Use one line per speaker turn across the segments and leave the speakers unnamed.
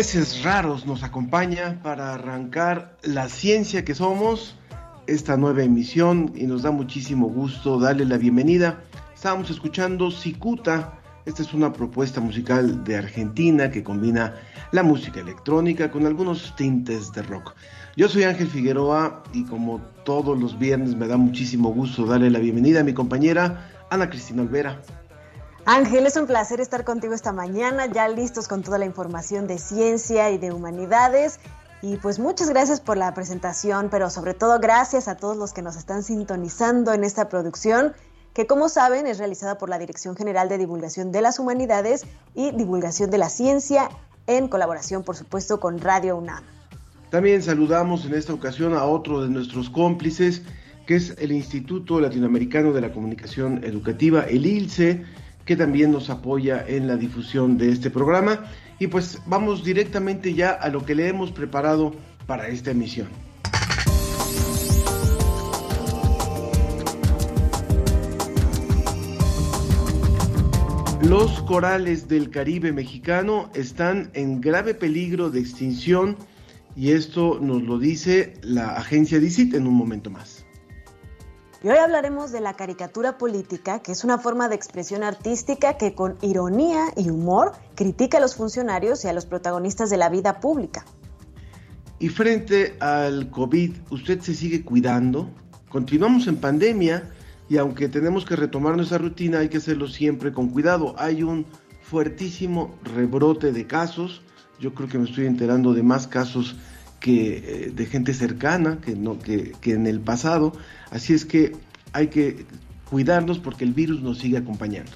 Peces Raros nos acompaña para arrancar la ciencia que somos, esta nueva emisión, y nos da muchísimo gusto darle la bienvenida. Estábamos escuchando Cicuta, esta es una propuesta musical de Argentina que combina la música electrónica con algunos tintes de rock. Yo soy Ángel Figueroa y como todos los viernes me da muchísimo gusto darle la bienvenida a mi compañera Ana Cristina Olvera.
Ángel, es un placer estar contigo esta mañana, ya listos con toda la información de ciencia y de humanidades. Y pues muchas gracias por la presentación, pero sobre todo gracias a todos los que nos están sintonizando en esta producción, que como saben es realizada por la Dirección General de Divulgación de las Humanidades y Divulgación de la Ciencia, en colaboración por supuesto con Radio UNAM.
También saludamos en esta ocasión a otro de nuestros cómplices, que es el Instituto Latinoamericano de la Comunicación Educativa, el ILCE, que también nos apoya en la difusión de este programa. Y pues vamos directamente ya a lo que le hemos preparado para esta emisión. Los corales del Caribe mexicano están en grave peligro de extinción y esto nos lo dice la agencia DICIT en un momento más.
Y hoy hablaremos de la caricatura política, que es una forma de expresión artística que con ironía y humor critica a los funcionarios y a los protagonistas de la vida pública.
Y frente al COVID, ¿usted se sigue cuidando? Continuamos en pandemia y aunque tenemos que retomar nuestra rutina, hay que hacerlo siempre con cuidado. Hay un fuertísimo rebrote de casos. Yo creo que me estoy enterando de más casos que eh, de gente cercana que, no, que, que en el pasado. Así es que hay que cuidarnos porque el virus nos sigue acompañando.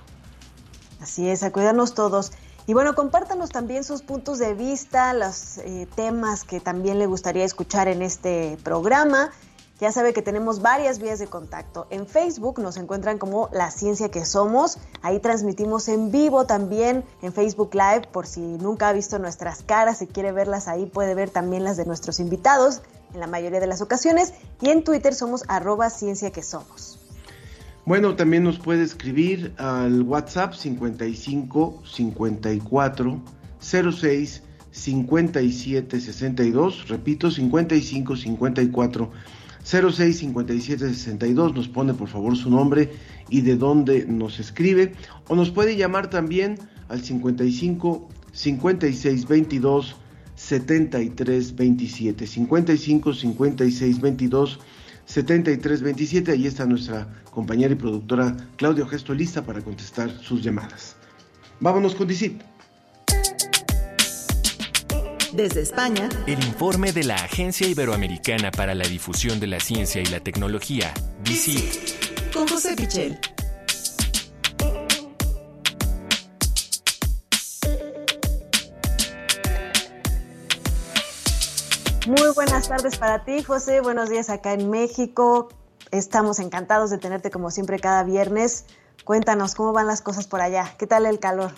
Así es, a cuidarnos todos. Y bueno, compártanos también sus puntos de vista, los eh, temas que también le gustaría escuchar en este programa. Ya sabe que tenemos varias vías de contacto. En Facebook nos encuentran como La Ciencia que Somos. Ahí transmitimos en vivo también en Facebook Live por si nunca ha visto nuestras caras y quiere verlas ahí puede ver también las de nuestros invitados en la mayoría de las ocasiones. Y en Twitter somos arroba Ciencia que Somos.
Bueno, también nos puede escribir al WhatsApp 55 54 06 57 62. Repito, 55 54 065762 nos pone por favor su nombre y de dónde nos escribe. O nos puede llamar también al 55 56 22 73 27 55 56 22 73 27 ahí está nuestra compañera y productora Claudia Gesto lista para contestar sus llamadas. Vámonos con DICIT
desde España, el informe de la Agencia Iberoamericana para la Difusión de la Ciencia y la Tecnología, DICIT. Con José Pichel.
Muy buenas tardes para ti, José. Buenos días acá en México. Estamos encantados de tenerte como siempre cada viernes. Cuéntanos cómo van las cosas por allá. ¿Qué tal el calor?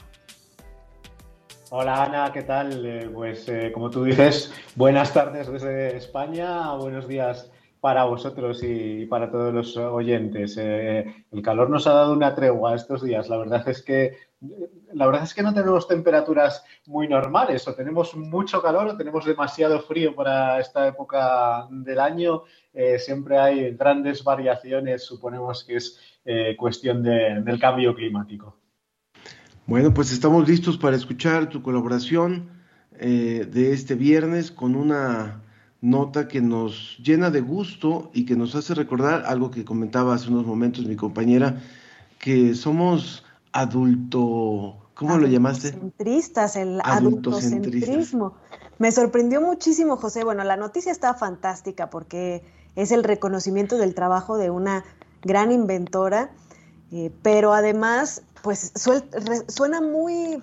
Hola Ana, ¿qué tal? Eh, pues eh, como tú dices, buenas tardes desde España, buenos días para vosotros y para todos los oyentes. Eh, el calor nos ha dado una tregua estos días. La verdad es que la verdad es que no tenemos temperaturas muy normales, o tenemos mucho calor o tenemos demasiado frío para esta época del año. siempre hay grandes variaciones, suponemos que es cuestión del cambio climático.
Bueno, pues estamos listos para escuchar tu colaboración eh, de este viernes con una nota que nos llena de gusto y que nos hace recordar algo que comentaba hace unos momentos mi compañera, que somos adulto, ¿cómo lo llamaste?
Adultocentristas, el adultocentrismo. Me sorprendió muchísimo, José. Bueno, la noticia está fantástica porque es el reconocimiento del trabajo de una gran inventora, eh, pero además, pues suena muy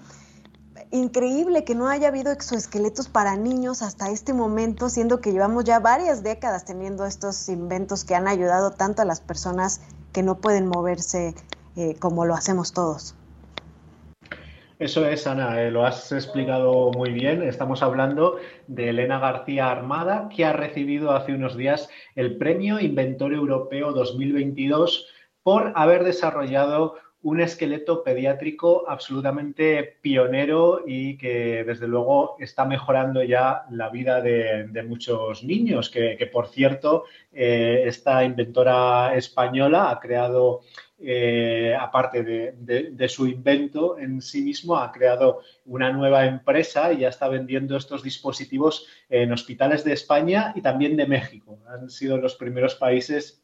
increíble que no haya habido exoesqueletos para niños hasta este momento, siendo que llevamos ya varias décadas teniendo estos inventos que han ayudado tanto a las personas que no pueden moverse eh, como lo hacemos todos.
Eso es, Ana, eh, lo has explicado muy bien. Estamos hablando de Elena García Armada, que ha recibido hace unos días el Premio Inventor Europeo 2022 por haber desarrollado un esqueleto pediátrico absolutamente pionero y que desde luego está mejorando ya la vida de, muchos niños, que, por cierto eh, esta inventora española ha creado, eh, aparte de, su invento en sí mismo, ha creado una nueva empresa y ya está vendiendo estos dispositivos en hospitales de España y también de México. Han sido los primeros países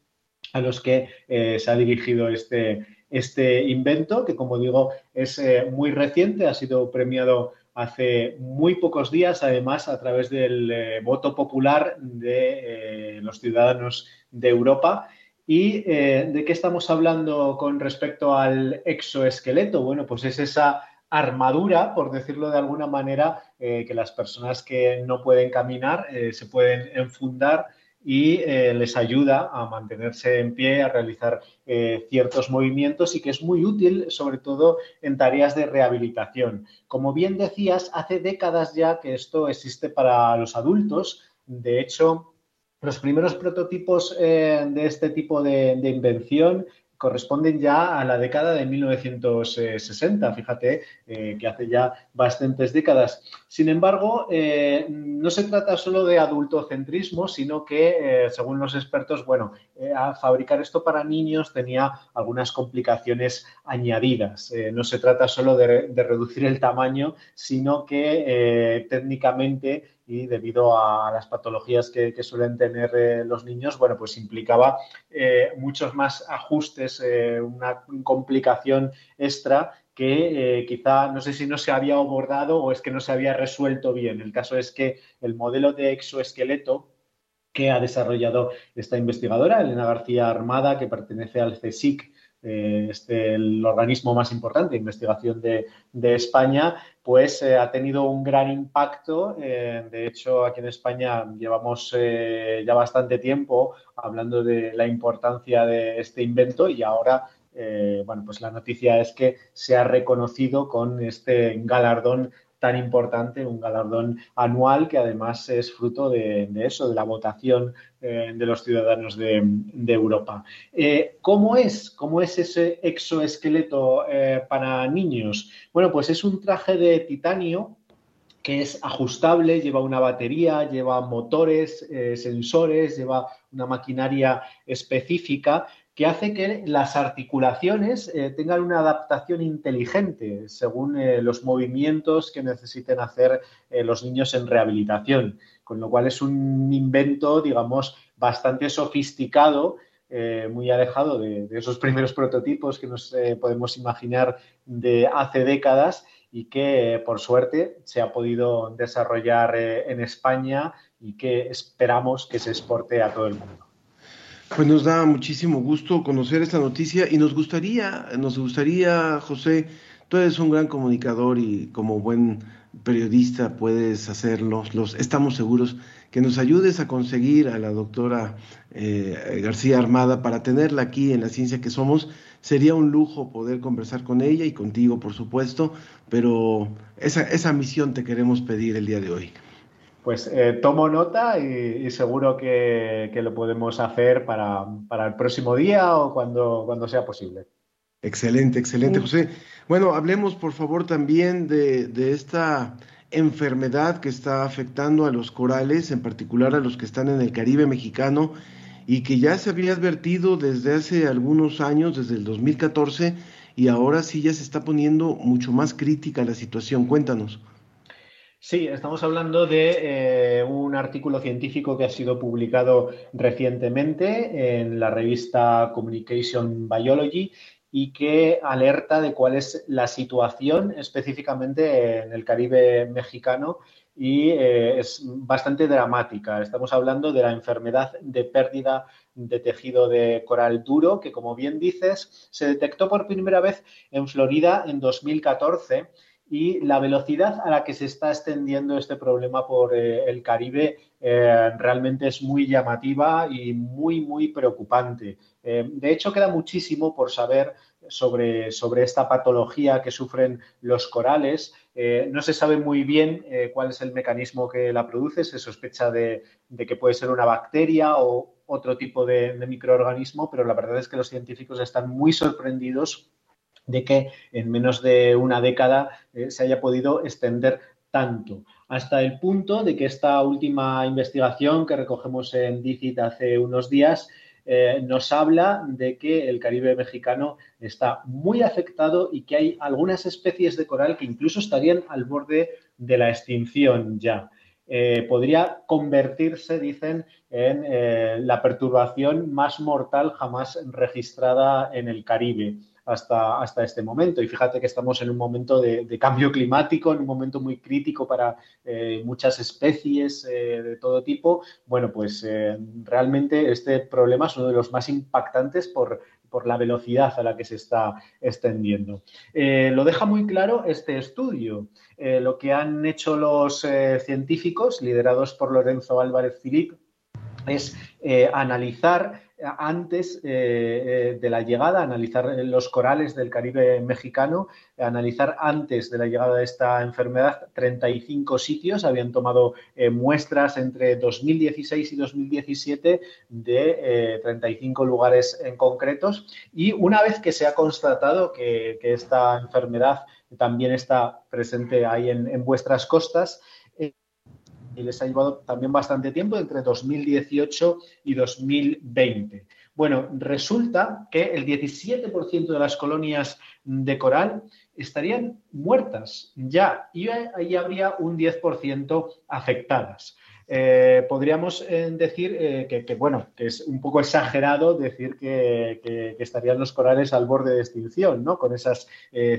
a los que eh, se ha dirigido este este invento, que como digo es eh, muy reciente, ha sido premiado hace muy pocos días, además a través del eh, voto popular de eh, los ciudadanos de Europa. ¿Y de qué estamos hablando con respecto al exoesqueleto? Bueno, pues es esa armadura, por decirlo de alguna manera, que las personas que no pueden caminar se pueden enfundar y eh, les ayuda a mantenerse en pie, a realizar eh, ciertos movimientos y que es muy útil, sobre todo en tareas de rehabilitación. Como bien decías, hace décadas ya que esto existe para los adultos. De hecho, los primeros prototipos eh, de este tipo de, de invención corresponden ya a la década de 1960, fíjate eh, que hace ya bastantes décadas. Sin embargo, eh, no se trata solo de adultocentrismo, sino que, eh, según los expertos, bueno, fabricar esto para niños tenía algunas complicaciones añadidas. no se trata solo de, de, reducir el tamaño, sino que técnicamente y debido a las patologías que, suelen tener eh, los niños, bueno, pues implicaba eh, muchos más ajustes, eh, una complicación extra que quizá no sé si no se había abordado o es que no se había resuelto bien. El caso es que el modelo de exoesqueleto que ha desarrollado esta investigadora, Elena García Armada, que pertenece al CSIC, eh, este, el organismo más importante de investigación de, España, pues eh, ha tenido un gran impacto. Eh, de hecho, aquí en España llevamos ya bastante tiempo hablando de la importancia de este invento y ahora, bueno, pues la noticia es que se ha reconocido con este galardón tan importante, un galardón anual que además es fruto de, eso, de la votación eh, de los ciudadanos de, Europa. Eh, ¿Cómo es? ¿Cómo es ese exoesqueleto eh, para niños? Bueno, pues es un traje de titanio que es ajustable, lleva una batería, lleva motores, sensores, lleva una maquinaria específica que hace que las articulaciones eh, tengan una adaptación inteligente según eh, los movimientos que necesiten hacer eh, los niños en rehabilitación, con lo cual es un invento, digamos, bastante sofisticado, muy alejado de, esos primeros prototipos que nos podemos imaginar de hace décadas y que por suerte se ha podido desarrollar en España y que esperamos que se exporte a todo el mundo.
Pues nos da muchísimo gusto conocer esta noticia y nos gustaría, nos gustaría, José, tú eres un gran comunicador y como buen periodista puedes hacerlo, los, estamos seguros que nos ayudes a conseguir a la doctora eh, García Armada para tenerla aquí en la ciencia que somos. Sería un lujo poder conversar con ella y contigo, por supuesto, pero esa, esa misión te queremos pedir el día de hoy.
Pues eh, tomo nota y, seguro que, lo podemos hacer para, el próximo día o cuando, cuando sea posible.
Excelente, excelente, José. Bueno, hablemos por favor también de, de, esta enfermedad que está afectando a los corales, en particular a los que están en el Caribe mexicano y que ya se había advertido desde hace algunos años, desde el 2014, y ahora sí ya se está poniendo mucho más crítica la situación. Cuéntanos.
Sí, estamos hablando de eh, un artículo científico que ha sido publicado recientemente en la revista Communication Biology y que alerta de cuál es la situación específicamente en el Caribe mexicano y eh, es bastante dramática. Estamos hablando de la enfermedad de pérdida de tejido de coral duro, que como bien dices, se detectó por primera vez en Florida en 2014 y la velocidad a la que se está extendiendo este problema por eh, el Caribe eh, realmente es muy llamativa y muy, muy preocupante. Eh, de hecho, queda muchísimo por saber sobre, sobre esta patología que sufren los corales. no se sabe muy bien cuál es el mecanismo que la produce. Se sospecha de, que puede ser una bacteria o otro tipo de microorganismo, pero la verdad es que los científicos están muy sorprendidos de que en menos de una década eh, se haya podido extender tanto, hasta el punto de que esta última investigación que recogemos en DICIT hace unos días eh, nos habla de que el Caribe mexicano está muy afectado y que hay algunas especies de coral que incluso estarían al borde de la extinción ya. Eh, podría convertirse, dicen, en la perturbación más mortal jamás registrada en el Caribe hasta, hasta este momento. Y fíjate que estamos en un momento de, cambio climático, en un momento muy crítico para eh, muchas especies eh, de todo tipo. Bueno, pues eh, realmente este problema es uno de los más impactantes por, por la velocidad a la que se está extendiendo. lo deja muy claro este estudio. lo que han hecho los científicos, liderados por Lorenzo Álvarez Filip, es analizar antes eh, eh, de la llegada, analizar los corales del Caribe mexicano, analizar antes de la llegada de esta enfermedad 35 sitios, habían tomado eh, muestras entre 2016 y 2017 de 35 lugares en concretos. Y una vez que se ha constatado que, esta enfermedad también está presente ahí en vuestras costas, y les ha llevado también bastante tiempo, entre 2018 y 2020. Bueno, resulta que el 17% de las colonias de coral estarían muertas ya y ahí habría un 10% afectadas. Eh, podríamos eh, decir eh, que, bueno, que es un poco exagerado decir que, que, estarían los corales al borde de extinción, ¿no? Con esas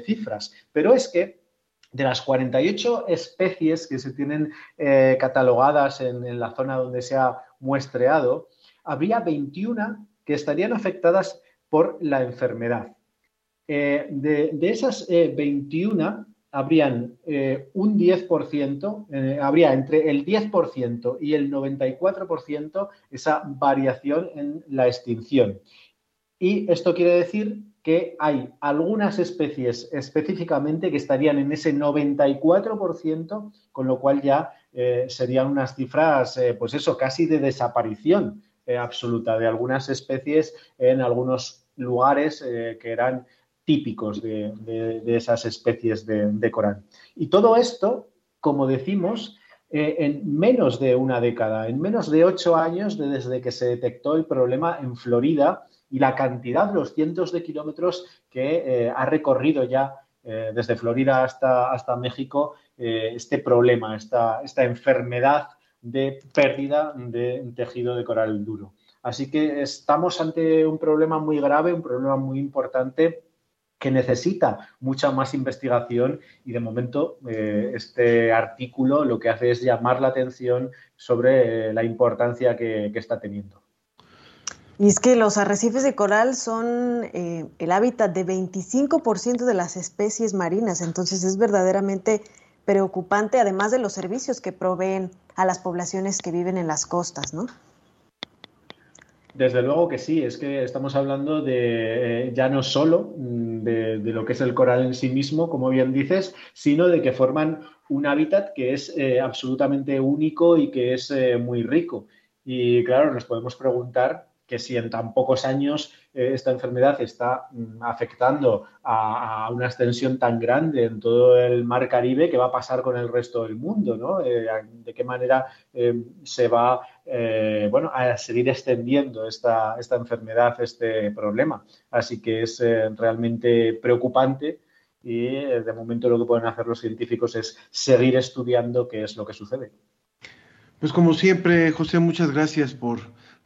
cifras. Pero es que de las 48 especies que se tienen eh, catalogadas en, la zona donde se ha muestreado, habría 21 que estarían afectadas por la enfermedad. Eh, de, esas 21, eh, habrían un 10%, habría entre el 10% y el 94% esa variación en la extinción. Y esto quiere decir que hay algunas especies específicamente que estarían en ese 94%, con lo cual ya eh, serían unas cifras, eh, pues eso, casi de desaparición eh, absoluta de algunas especies en algunos lugares que eran típicos de, esas especies de, de, coral. Y todo esto, como decimos, en menos de una década, en menos de ocho años desde que se detectó el problema en Florida, y la cantidad, los cientos de kilómetros que eh, ha recorrido ya eh, desde Florida hasta, hasta México eh, este problema, esta, esta enfermedad de pérdida de tejido de coral duro. Así que estamos ante un problema muy grave, un problema muy importante que necesita mucha más investigación y de momento este artículo lo que hace es llamar la atención sobre la importancia que está teniendo.
Y es que los arrecifes de coral son eh, el hábitat de 25% de las especies marinas, entonces es verdaderamente preocupante, además de los servicios que proveen a las poblaciones que viven en las costas, ¿no?
Desde luego que sí, es que estamos hablando de eh, ya no solo mm, de, lo que es el coral en sí mismo, como bien dices, sino de que forman un hábitat que es eh, absolutamente único y que es muy rico. Y claro, nos podemos preguntar que si en tan pocos años eh, esta enfermedad está mm, afectando a, una extensión tan grande en todo el mar Caribe, ¿qué va a pasar con el resto del mundo? ¿no? Eh, ¿De qué manera eh, se va bueno, a seguir extendiendo esta, esta, enfermedad, este problema? Así que es realmente preocupante y de momento lo que pueden hacer los científicos es seguir estudiando qué es lo que sucede.
Pues como siempre, José, muchas gracias por,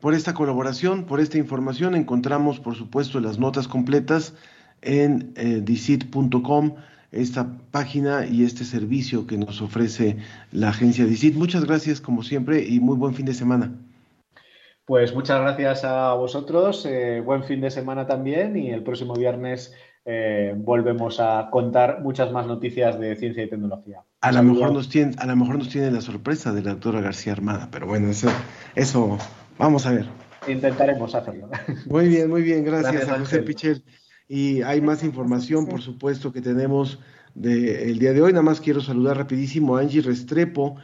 por esta colaboración, por esta información. Encontramos, por supuesto, las notas completas en eh, dicit.com, esta página y este servicio que nos ofrece la agencia DICIT. Muchas gracias, como siempre, y muy buen fin de semana.
Pues muchas gracias a vosotros, eh, buen fin de semana también y el próximo viernes eh, volvemos a contar muchas más noticias de ciencia y tecnología.
A lo, mejor nos tiene, a lo mejor nos tiene la sorpresa de la doctora García Armada, pero bueno, eso, eso vamos a ver.
Intentaremos hacerlo.
Muy bien, muy bien, gracias, a José Pichel. Y hay más información, por supuesto, que tenemos del día de hoy. Nada más quiero saludar rapidísimo a Angie Restrepo,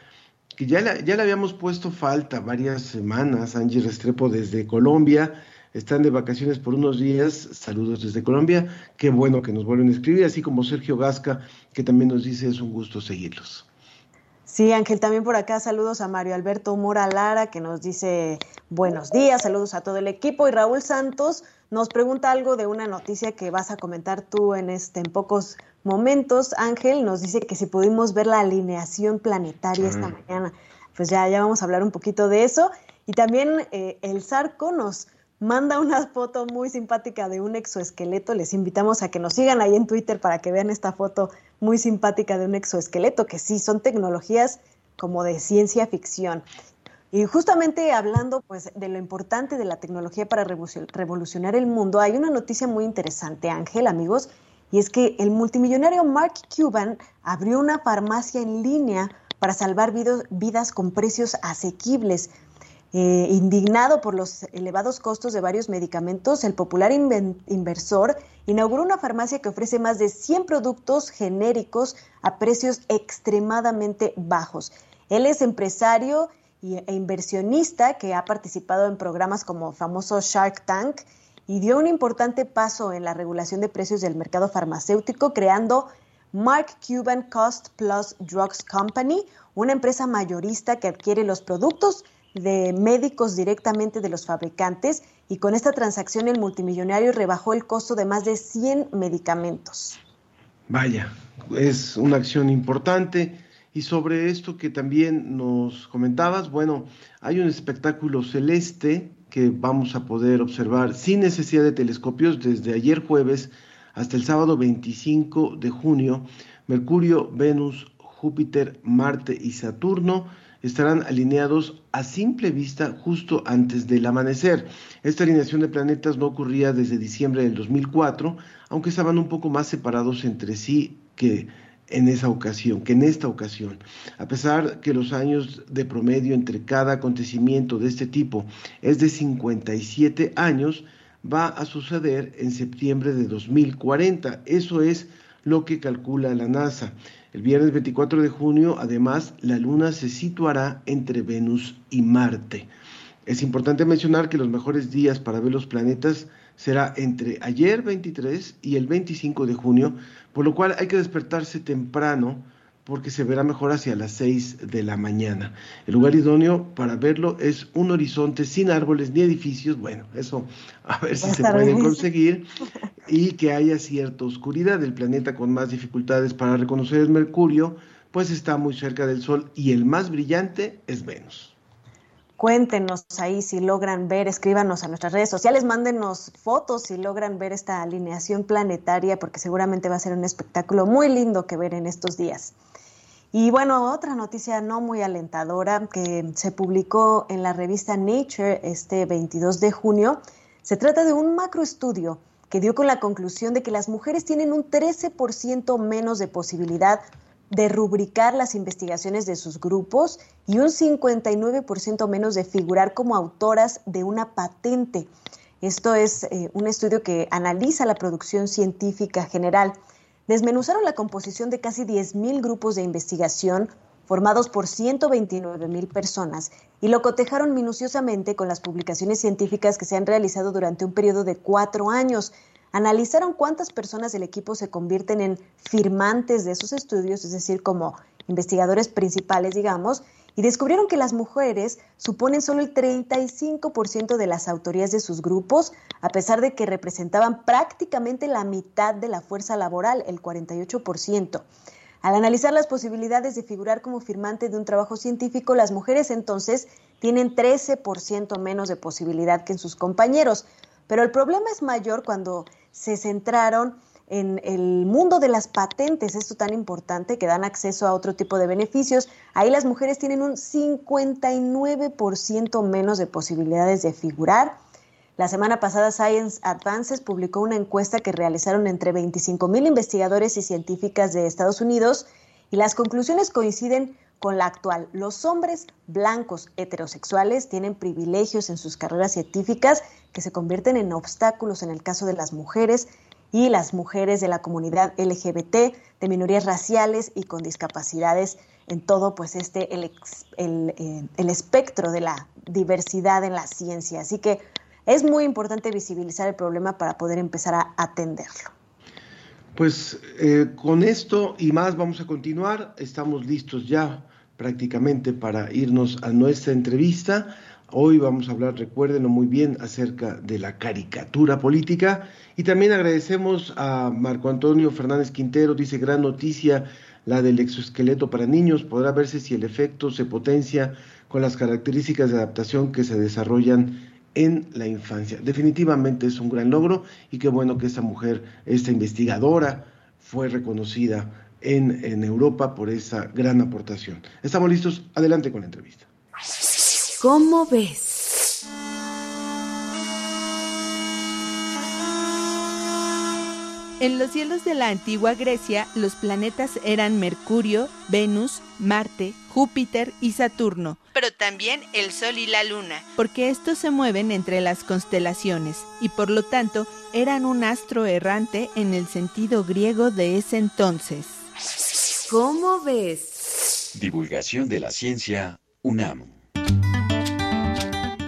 que ya, ya le habíamos puesto falta varias semanas. Angie Restrepo desde Colombia están de vacaciones por unos días. Saludos desde Colombia. Qué bueno que nos vuelven a escribir, así como Sergio Gasca, que también nos dice es un gusto seguirlos.
Sí, Ángel, también por acá saludos a Mario Alberto Mora Lara, que nos dice buenos días, saludos a todo el equipo. Y Raúl Santos nos pregunta algo de una noticia que vas a comentar tú en, este, en pocos momentos. Ángel nos dice que si pudimos ver la alineación planetaria esta mañana. Pues ya, ya vamos a hablar un poquito de eso. Y también eh, el Zarco nos manda una foto muy simpática de un exoesqueleto. Les invitamos a que nos sigan ahí en Twitter para que vean esta foto muy simpática de un exoesqueleto, que sí, son tecnologías como de ciencia ficción. Y justamente hablando pues de lo importante de la tecnología para revolucionar el mundo, hay una noticia muy interesante, Ángel, amigos, y es que el multimillonario Mark Cuban abrió una farmacia en línea para salvar vidas con precios asequibles. Eh, indignado por los elevados costos de varios medicamentos, el popular inversor inauguró una farmacia que ofrece más de 100 productos genéricos a precios extremadamente bajos. Él es empresario e inversionista que ha participado en programas como famoso Shark Tank y dio un importante paso en la regulación de precios del mercado farmacéutico creando Mark Cuban Cost Plus Drugs Company, una empresa mayorista que adquiere los productos de médicos directamente de los fabricantes y con esta transacción el multimillonario rebajó el costo de más de 100 medicamentos.
Vaya, es una acción importante. Y sobre esto que también nos comentabas, bueno, hay un espectáculo celeste que vamos a poder observar sin necesidad de telescopios desde ayer jueves hasta el sábado 25 de junio. Mercurio, Venus, Júpiter, Marte y Saturno estarán alineados a simple vista justo antes del amanecer. Esta alineación de planetas no ocurría desde diciembre del 2004, aunque estaban un poco más separados entre sí que en esa ocasión, que en esta ocasión. A pesar que los años de promedio entre cada acontecimiento de este tipo es de 57 años, va a suceder en septiembre de 2040. Eso es lo que calcula la NASA. El viernes 24 de junio, además, la Luna se situará entre Venus y Marte. Es importante mencionar que los mejores días para ver los planetas será entre ayer 23 y el 25 de junio, por lo cual hay que despertarse temprano porque se verá mejor hacia las 6 de la mañana. El lugar idóneo para verlo es un horizonte sin árboles ni edificios, bueno, eso a ver si se puede conseguir, y que haya cierta oscuridad. El planeta con más dificultades para reconocer el Mercurio, pues está muy cerca del Sol y el más brillante es Venus.
Cuéntenos ahí si logran ver, escríbanos a nuestras redes sociales, mándenos fotos si logran ver esta alineación planetaria, porque seguramente va a ser un espectáculo muy lindo que ver en estos días. Y bueno, otra noticia no muy alentadora que se publicó en la revista Nature este 22 de junio. Se trata de un macroestudio que dio con la conclusión de que las mujeres tienen un 13% menos de posibilidad de rubricar las investigaciones de sus grupos y un 59% menos de figurar como autoras de una patente. Esto es eh, un estudio que analiza la producción científica general desmenuzaron la composición de casi 10.000 grupos de investigación formados por 129.000 personas y lo cotejaron minuciosamente con las publicaciones científicas que se han realizado durante un periodo de cuatro años. Analizaron cuántas personas del equipo se convierten en firmantes de esos estudios, es decir, como investigadores principales, digamos, y descubrieron que las mujeres suponen solo el 35% de las autorías de sus grupos, a pesar de que representaban prácticamente la mitad de la fuerza laboral, el 48%. Al analizar las posibilidades de figurar como firmante de un trabajo científico, las mujeres entonces tienen 13% menos de posibilidad que en sus compañeros. Pero el problema es mayor cuando se centraron en el mundo de las patentes, esto tan importante, que dan acceso a otro tipo de beneficios, ahí las mujeres tienen un 59% menos de posibilidades de figurar. La semana pasada Science Advances publicó una encuesta que realizaron entre 25 mil investigadores y científicas de Estados Unidos y las conclusiones coinciden con la actual. Los hombres blancos heterosexuales tienen privilegios en sus carreras científicas que se convierten en obstáculos en el caso de las mujeres y las mujeres de la comunidad LGBT, de minorías raciales y con discapacidades en todo pues este el, eh, el, espectro de la diversidad en la ciencia. Así que es muy importante visibilizar el problema para poder empezar a atenderlo.
Pues eh, con esto y más vamos a continuar. Estamos listos ya prácticamente para irnos a nuestra entrevista. Hoy vamos a hablar, recuérdenlo muy bien, acerca de la caricatura política y también agradecemos a Marco Antonio Fernández Quintero, dice gran noticia la del exoesqueleto para niños, podrá verse si el efecto se potencia con las características de adaptación que se desarrollan en la infancia. Definitivamente es un gran logro y qué bueno que esta mujer, esta investigadora, fue reconocida en, en Europa por esa gran aportación. Estamos listos, adelante con la entrevista.
¿Cómo ves? En los cielos de la antigua Grecia, los planetas eran Mercurio, Venus, Marte, Júpiter y Saturno, pero también el Sol y la Luna, porque estos se mueven entre las constelaciones y por lo tanto eran un astro errante en el sentido griego de ese entonces. ¿Cómo ves?
Divulgación de la ciencia UNAM.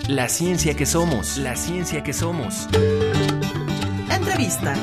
La ciencia que somos, la ciencia que somos.
Entrevista.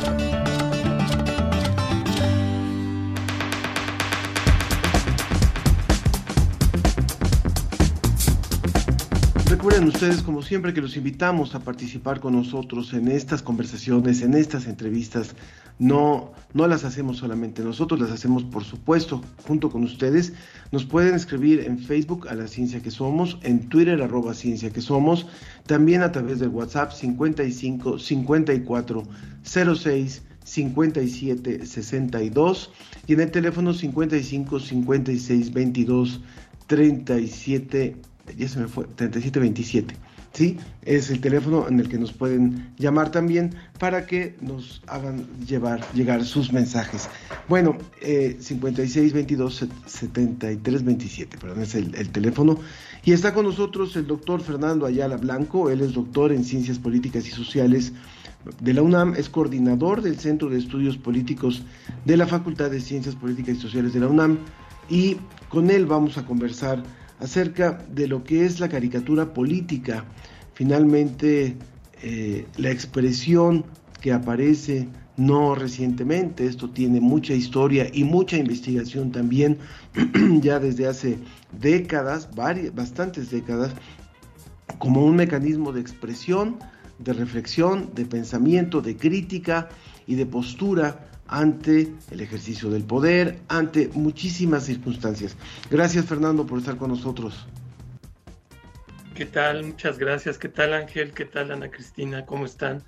Recuerden ustedes, como siempre, que los invitamos a participar con nosotros en estas conversaciones, en estas entrevistas. No, no las hacemos solamente nosotros, las hacemos, por supuesto, junto con ustedes. Nos pueden escribir en Facebook a la ciencia que somos, en Twitter arroba ciencia que somos, también a través del WhatsApp 55 54 06 57 62 y en el teléfono 55 56 22 37 ya se me fue, 3727. ¿Sí? Es el teléfono en el que nos pueden llamar también para que nos hagan llevar, llegar sus mensajes. Bueno, eh, 56 22 73 27, perdón, es el, el, teléfono. Y está con nosotros el doctor Fernando Ayala Blanco, él es doctor en Ciencias Políticas y Sociales de la UNAM, es coordinador del Centro de Estudios Políticos de la Facultad de Ciencias Políticas y Sociales de la UNAM. Y con él vamos a conversar acerca de lo que es la caricatura política. Finalmente, eh, la expresión que aparece no recientemente, esto tiene mucha historia y mucha investigación también, ya desde hace décadas, varias, bastantes décadas, como un mecanismo de expresión, de reflexión, de pensamiento, de crítica y de postura ante el ejercicio del poder, ante muchísimas circunstancias. Gracias Fernando por estar con nosotros.
¿Qué tal? Muchas gracias. ¿Qué tal Ángel? ¿Qué tal Ana Cristina? ¿Cómo están?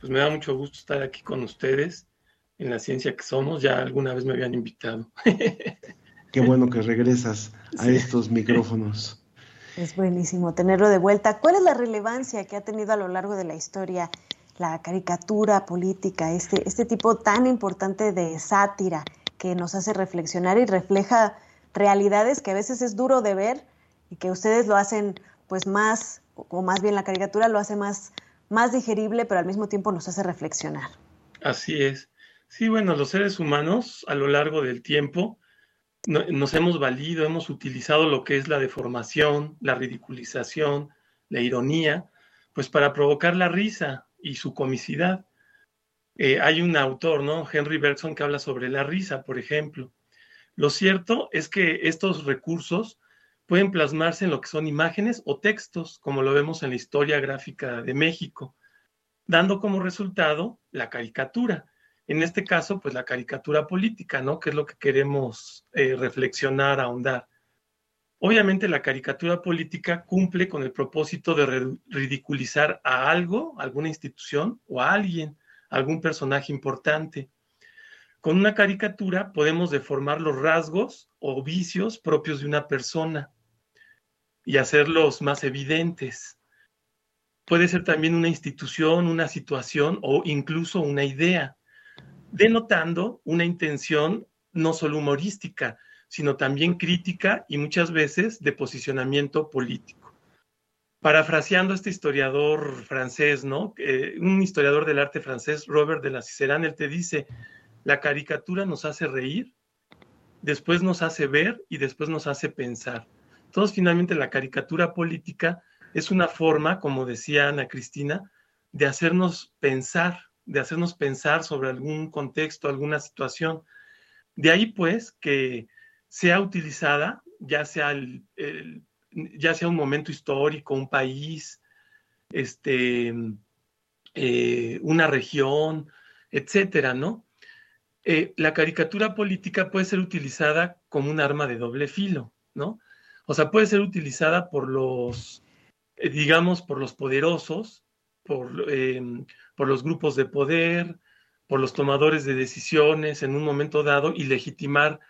Pues me da mucho gusto estar aquí con ustedes en la ciencia que somos. Ya alguna vez me habían invitado.
Qué bueno que regresas a estos micrófonos.
Es buenísimo tenerlo de vuelta. ¿Cuál es la relevancia que ha tenido a lo largo de la historia la caricatura política, este, este tipo tan importante de sátira que nos hace reflexionar y refleja realidades que a veces es duro de ver y que ustedes lo hacen pues más, o más bien la caricatura lo hace más, más digerible, pero al mismo tiempo nos hace reflexionar.
Así es. Sí, bueno, los seres humanos a lo largo del tiempo nos hemos valido, hemos utilizado lo que es la deformación, la ridiculización, la ironía, pues para provocar la risa, y su comicidad. Eh, hay un autor, ¿no? Henry Bergson, que habla sobre la risa, por ejemplo. Lo cierto es que estos recursos pueden plasmarse en lo que son imágenes o textos, como lo vemos en la historia gráfica de México, dando como resultado la caricatura. En este caso, pues la caricatura política, ¿no? Que es lo que queremos eh, reflexionar, ahondar. Obviamente la caricatura política cumple con el propósito de ridiculizar a algo, alguna institución o a alguien, algún personaje importante. Con una caricatura podemos deformar los rasgos o vicios propios de una persona y hacerlos más evidentes. Puede ser también una institución, una situación o incluso una idea, denotando una intención no solo humorística, sino también crítica y muchas veces de posicionamiento político. Parafraseando a este historiador francés, ¿no? un historiador del arte francés, Robert de la Cicerán, él te dice, la caricatura nos hace reír, después nos hace ver y después nos hace pensar. Entonces, finalmente, la caricatura política es una forma, como decía Ana Cristina, de hacernos pensar, de hacernos pensar sobre algún contexto, alguna situación. De ahí, pues, que sea utilizada, ya sea, ya sea un momento histórico, un país, este, eh, una región, etcétera, ¿no? Eh, la caricatura política puede ser utilizada como un arma de doble filo, ¿no? O sea, puede ser utilizada por los, eh, digamos, por los poderosos, por, por los grupos de poder, por los tomadores de decisiones en un momento dado y legitimar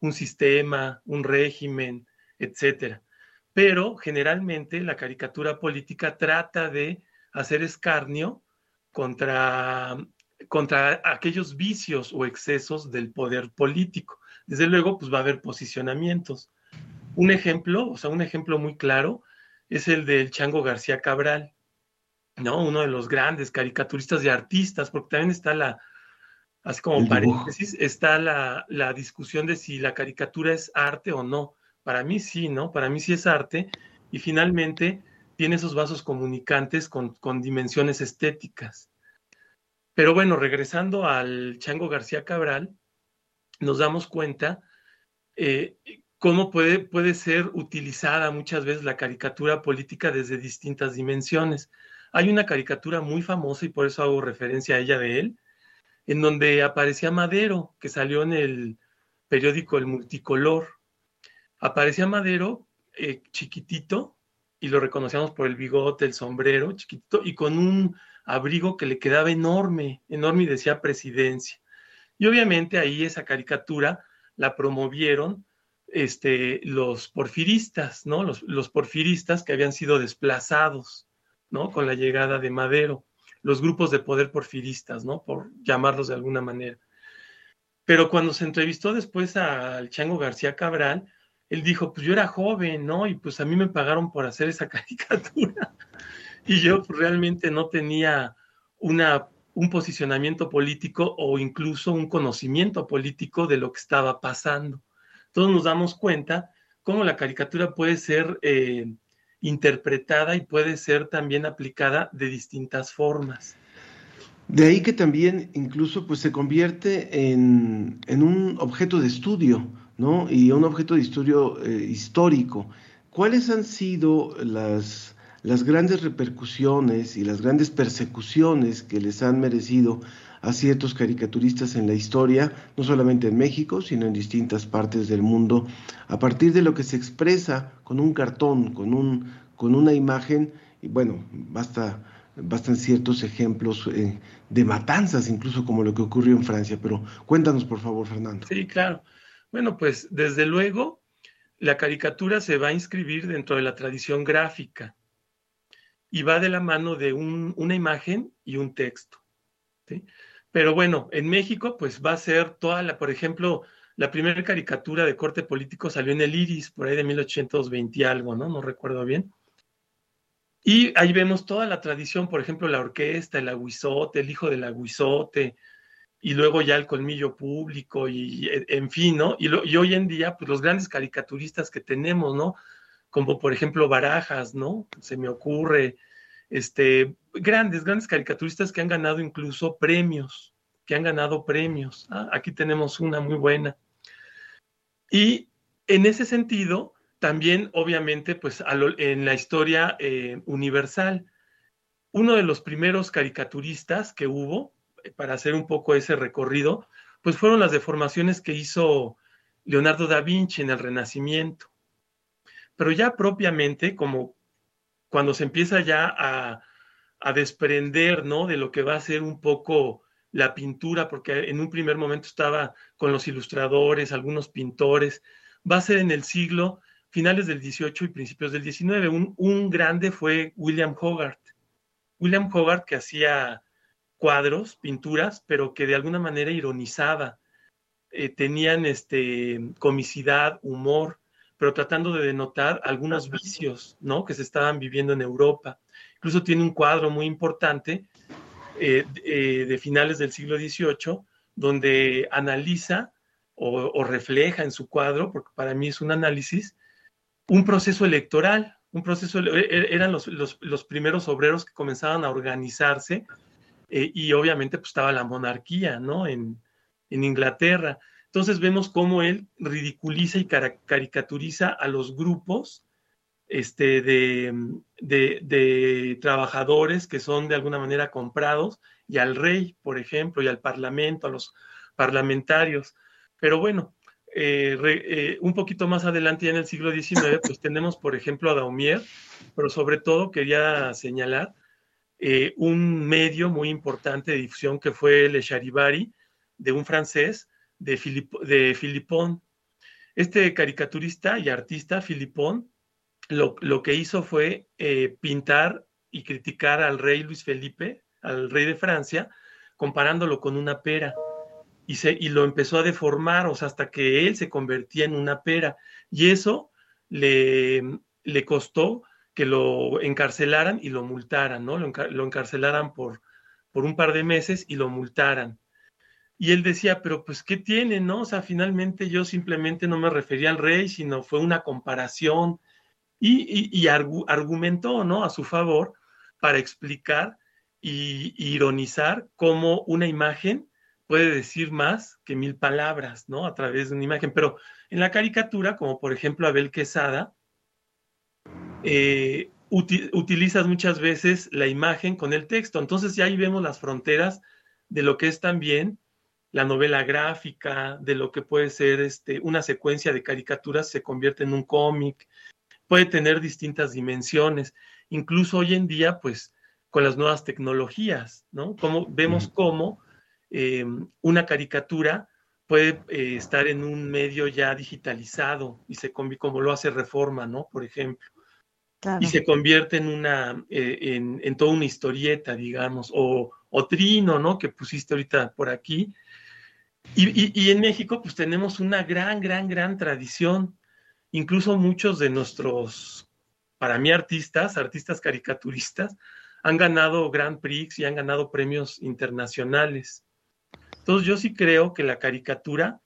un sistema, un régimen, etcétera. Pero generalmente la caricatura política trata de hacer escarnio contra contra aquellos vicios o excesos del poder político. Desde luego, pues va a haber posicionamientos. Un ejemplo, o sea, un ejemplo muy claro es el del Chango García Cabral, ¿no? Uno de los grandes caricaturistas y artistas, porque también está la, así como paréntesis, está la, la, discusión de si la caricatura es arte o no. Para mí sí, ¿no? Para mí sí es arte y finalmente tiene esos vasos comunicantes con, con dimensiones estéticas. Pero bueno, regresando al Chango García Cabral, nos damos cuenta eh, cómo puede, puede ser utilizada muchas veces la caricatura política desde distintas dimensiones. Hay una caricatura muy famosa y por eso hago referencia a ella de él, en donde aparecía Madero, que salió en el periódico El Multicolor. Aparecía Madero eh, chiquitito y lo reconocíamos por el bigote, el sombrero, chiquitito, y con un abrigo que le quedaba enorme, enorme y decía presidencia. Y obviamente ahí esa caricatura la promovieron este, los porfiristas, ¿no? Los, los, porfiristas que habían sido desplazados, ¿no? Con la llegada de Madero, los grupos de poder porfiristas, ¿no? Por llamarlos de alguna manera. Pero cuando se entrevistó después al Chango García Cabral, él dijo, pues yo era joven, ¿no? Y pues a mí me pagaron por hacer esa caricatura y yo realmente no tenía una, un posicionamiento político o incluso un conocimiento político de lo que estaba pasando. Entonces nos damos cuenta cómo la caricatura puede ser eh, interpretada y puede ser también aplicada de distintas formas.
De ahí que también incluso pues se convierte en, en un objeto de estudio, ¿no? Y un objeto de estudio eh, histórico. ¿Cuáles han sido las las grandes repercusiones y las grandes persecuciones que les han merecido a ciertos caricaturistas en la historia, no solamente en México, sino en distintas partes del mundo, a partir de lo que se expresa con un cartón, con, un, con una imagen, y bueno, basta, bastan ciertos ejemplos eh, de matanzas, incluso como lo que ocurrió en Francia, pero cuéntanos por favor, Fernando.
Sí, claro. Bueno, pues desde luego la caricatura se va a inscribir dentro de la tradición gráfica y va de la mano de una imagen y un texto. Pero bueno, en México pues va a ser toda la, por ejemplo, la primera caricatura de corte político salió en el Iris, por ahí de 1820 y algo, ¿no? No recuerdo bien. Y ahí vemos toda la tradición, por ejemplo, la orquesta, el aguizote, el hijo del aguizote, y luego ya el colmillo público, y en fin, ¿no? Y, y hoy en día, pues los grandes caricaturistas que tenemos, ¿no? Como por ejemplo Barajas, ¿no? Se me ocurre, este, grandes, grandes caricaturistas que han ganado incluso premios, que han ganado premios. Ah, aquí tenemos una muy buena. Y en ese sentido, también, obviamente, pues en la historia eh, universal. Uno de los primeros caricaturistas que hubo, eh, para hacer un poco ese recorrido, pues fueron las deformaciones que hizo Leonardo da Vinci en el Renacimiento. Pero ya propiamente, como cuando se empieza ya a, a desprender, ¿no? De lo que va a ser un poco la pintura, porque en un primer momento estaba con los ilustradores, algunos pintores, va a ser en el siglo finales del 18 y principios del 19. Un, grande fue William Hogarth. William Hogarth que hacía cuadros, pinturas, pero que de alguna manera ironizaba. Eh, tenían este, comicidad, humor, pero tratando de denotar algunos vicios ¿no? que se estaban viviendo en Europa. Incluso tiene un cuadro muy importante eh, eh, de finales del siglo XVIII, donde analiza o, refleja en su cuadro, porque para mí es un análisis, un proceso electoral, un proceso, e, e, eran los, los, primeros obreros que comenzaban a organizarse eh, y obviamente pues estaba la monarquía, ¿no? En, en Inglaterra. Entonces vemos cómo él ridiculiza y caricaturiza a los grupos este, de, trabajadores que son de alguna manera comprados y al rey, por ejemplo, y al parlamento, a los parlamentarios. Pero bueno, eh, eh, un poquito más adelante, ya en el siglo XIX, pues tenemos, por ejemplo, a Daumier, pero sobre todo quería señalar eh, un medio muy importante de difusión que fue Le Charivari, de un francés, de, de Philippon. Este caricaturista y artista, Philippon, lo, lo que hizo fue pintar y criticar al rey Luis Felipe, al rey de Francia, comparándolo con una pera y, se, y lo empezó a deformar, o sea, hasta que él se convertía en una pera. Y eso le, le costó que lo encarcelaran y lo multaran, ¿no? Lo, lo, encarcelaran por, por un par de meses y lo multaran. Y él decía, pero pues, ¿qué tiene, no? O sea, finalmente yo simplemente no me refería al rey, sino fue una comparación y, y, argumentó, ¿no? A su favor para explicar y ironizar cómo una imagen puede decir más que mil palabras, ¿no? A través de una imagen. Pero en la caricatura, como por ejemplo Abel Quesada, eh, utilizas muchas veces la imagen con el texto. Entonces ya ahí vemos las fronteras de lo que es también la novela gráfica, de lo que puede ser este, una secuencia de caricaturas se convierte en un cómic, puede tener distintas dimensiones. Incluso hoy en día, pues, con las nuevas tecnologías, ¿no? Como, vemos cómo eh, una caricatura puede eh, estar en un medio ya digitalizado y se como lo hace Reforma, ¿no? Por ejemplo. Y se convierte en una, eh, en, toda una historieta, digamos, o, Trino, ¿no? Que pusiste ahorita por aquí. Y, y, en México, pues tenemos una gran, gran, gran tradición. Incluso muchos de nuestros, para mí, artistas, artistas caricaturistas, han ganado Grand Prix y han ganado premios internacionales. Entonces yo sí creo que la caricatura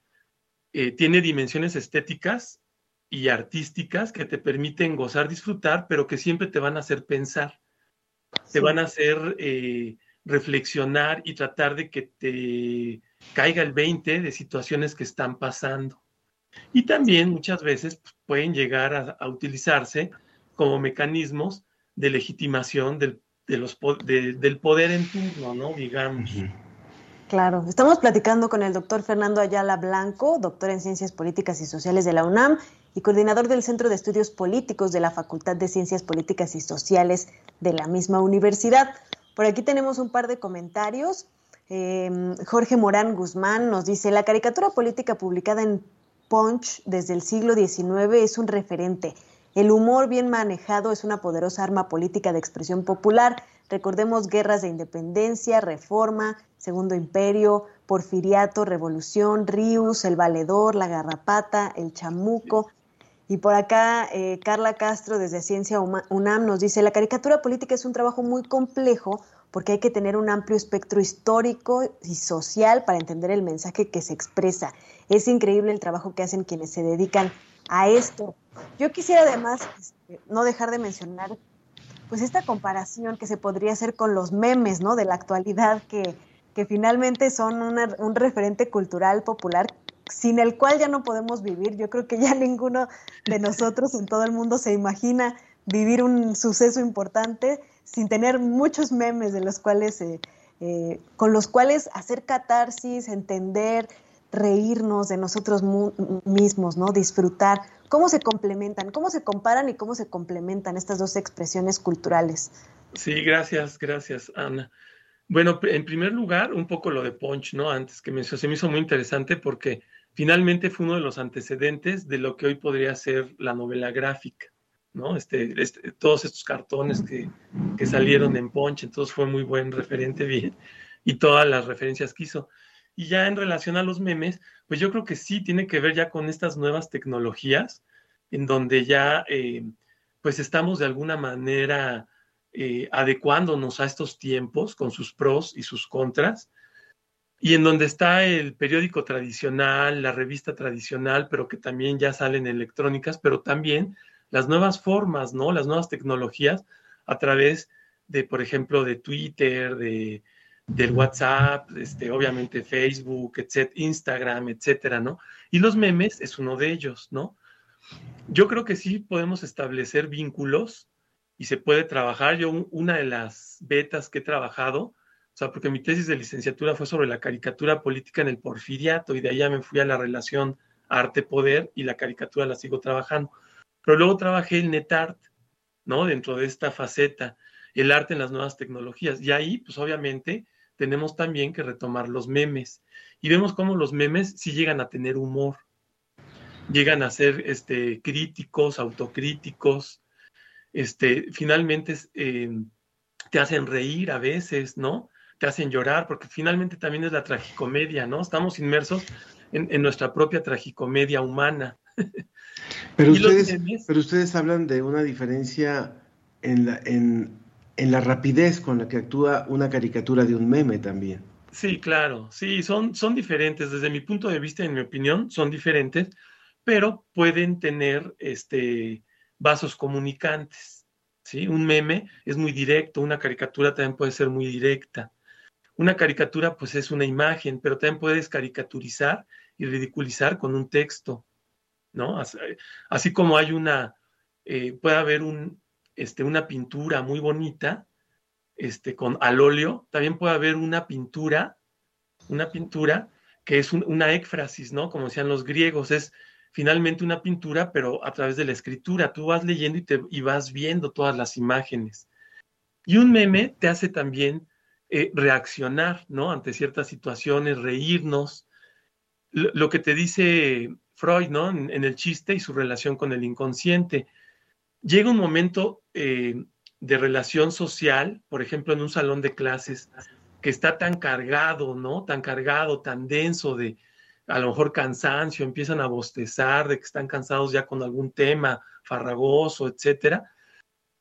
eh, tiene dimensiones estéticas y artísticas que te permiten gozar, disfrutar, pero que siempre te van a hacer pensar, te van a hacer eh, reflexionar y tratar de que te caiga el 20 de situaciones que están pasando. Y también muchas veces pues, pueden llegar a, utilizarse como mecanismos de legitimación del, de los, del poder en turno, ¿no? Digamos.
Claro, estamos platicando con el doctor Fernando Ayala Blanco, doctor en Ciencias Políticas y Sociales de la UNAM y coordinador del Centro de Estudios Políticos de la Facultad de Ciencias Políticas y Sociales de la misma universidad. Por aquí tenemos un par de comentarios. Em, Jorge Morán Guzmán nos dice, la caricatura política publicada en Punch desde el siglo XIX es un referente. El humor bien manejado es una poderosa arma política de expresión popular. Recordemos guerras de independencia, reforma, Segundo Imperio, Porfiriato, Revolución, Rius, El Valedor, La Garrapata, El Chamuco. Y por acá, eh, Carla Castro, desde Ciencia UNAM, nos dice, la caricatura política es un trabajo muy complejo porque hay que tener un amplio espectro histórico y social para entender el mensaje que se expresa. Es increíble el trabajo que hacen quienes se dedican a esto. Yo quisiera además este, no dejar de mencionar pues esta comparación que se podría hacer con los memes, ¿no? De la actualidad que, que finalmente son un referente cultural popular sin el cual ya no podemos vivir. Yo creo que ya ninguno de nosotros en todo el mundo se imagina vivir un suceso importante sin tener muchos memes de los cuales, eh, eh, con los cuales hacer catarsis, entender, reírnos de nosotros mismos, ¿no? Disfrutar. ¿Cómo se complementan? ¿Cómo se comparan y cómo se complementan estas dos expresiones culturales?
Sí, gracias, gracias, Ana. Bueno, en primer lugar, un poco lo de Punch, ¿no? Antes que se me hizo muy interesante porque finalmente fue uno de los antecedentes de lo que hoy podría ser la novela gráfica, ¿no? Este, este todos estos cartones que, que, salieron en Punch, entonces fue muy buen referente, bien, y todas las referencias que hizo. Y ya en relación a los memes, pues yo creo que sí tiene que ver ya con estas nuevas tecnologías, en donde ya, eh, pues estamos de alguna manera eh, adecuándonos a estos tiempos con sus pros y sus contras, y en donde está el periódico tradicional, la revista tradicional, pero que también ya salen electrónicas, pero también las nuevas formas, ¿no? Las nuevas tecnologías a través de, por ejemplo, de Twitter, de, del WhatsApp, este, obviamente Facebook, etc., Instagram, etcétera, ¿no? Y los memes es uno de ellos, ¿no? Yo creo que sí podemos establecer vínculos y se puede trabajar. Yo, una de las betas que he trabajado, o sea, porque mi tesis de licenciatura fue sobre la caricatura política en el porfiriato y de ahí me fui a la relación arte-poder y la caricatura la sigo trabajando. Pero luego trabajé el NetArt, ¿no? Dentro de esta faceta, el arte en las nuevas tecnologías. Y ahí, pues obviamente, tenemos también que retomar los memes. Y vemos cómo los memes sí llegan a tener humor, llegan a ser este, críticos, autocríticos, este, finalmente eh, te hacen reír a veces, ¿no? te hacen llorar, porque finalmente también es la tragicomedia, ¿no? Estamos inmersos en, nuestra propia tragicomedia humana.
Pero ustedes, pero ustedes hablan de una diferencia en la, en, la rapidez con la que actúa una caricatura de un meme también.
Sí, claro, sí, son, son diferentes. Desde mi punto de vista, en mi opinión, son diferentes, pero pueden tener este, vasos comunicantes. ¿sí? Un meme es muy directo, una caricatura también puede ser muy directa. Una caricatura pues es una imagen, pero también puedes caricaturizar y ridiculizar con un texto, ¿no? Así, como hay una, eh, puede haber un, este, una pintura muy bonita, este, con al óleo, también puede haber una pintura, una pintura que es una éfrasis, ¿no? Como decían los griegos, es finalmente una pintura, pero a través de la escritura. Tú vas leyendo y, te, y vas viendo todas las imágenes. Y un meme te hace también eh, reaccionar, ¿no? Ante ciertas situaciones, reírnos. Lo, que te dice Freud, ¿no? En, el chiste y su relación con el inconsciente. Llega un momento eh, de relación social, por ejemplo, en un salón de clases, que está tan cargado, ¿no? Tan cargado, tan denso de a lo mejor cansancio, empiezan a bostezar, de que están cansados ya con algún tema farragoso, etcétera,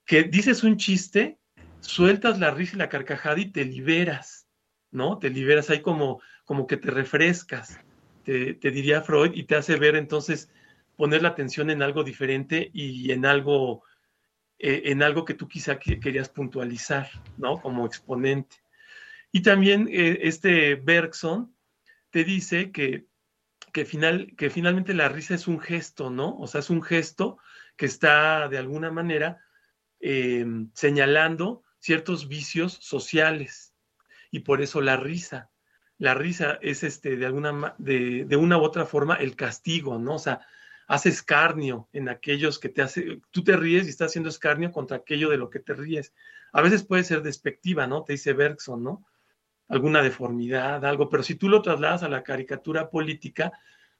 que dices un chiste sueltas la risa y la carcajada y te liberas, ¿no? Te liberas ahí como, como que te refrescas, te, diría Freud, y te hace ver entonces poner la atención en algo diferente y en algo, eh, en algo que tú quizá querías puntualizar, ¿no? Como exponente. Y también eh, este Bergson te dice que, que, final, que finalmente la risa es un gesto, ¿no? O sea, es un gesto que está de alguna manera eh, señalando ciertos vicios sociales y por eso la risa. La risa es este, de, alguna, de, de una u otra forma el castigo, ¿no? O sea, hace escarnio en aquellos que te hace, tú te ríes y estás haciendo escarnio contra aquello de lo que te ríes. A veces puede ser despectiva, ¿no? Te dice Bergson, ¿no? Alguna deformidad, algo, pero si tú lo trasladas a la caricatura política,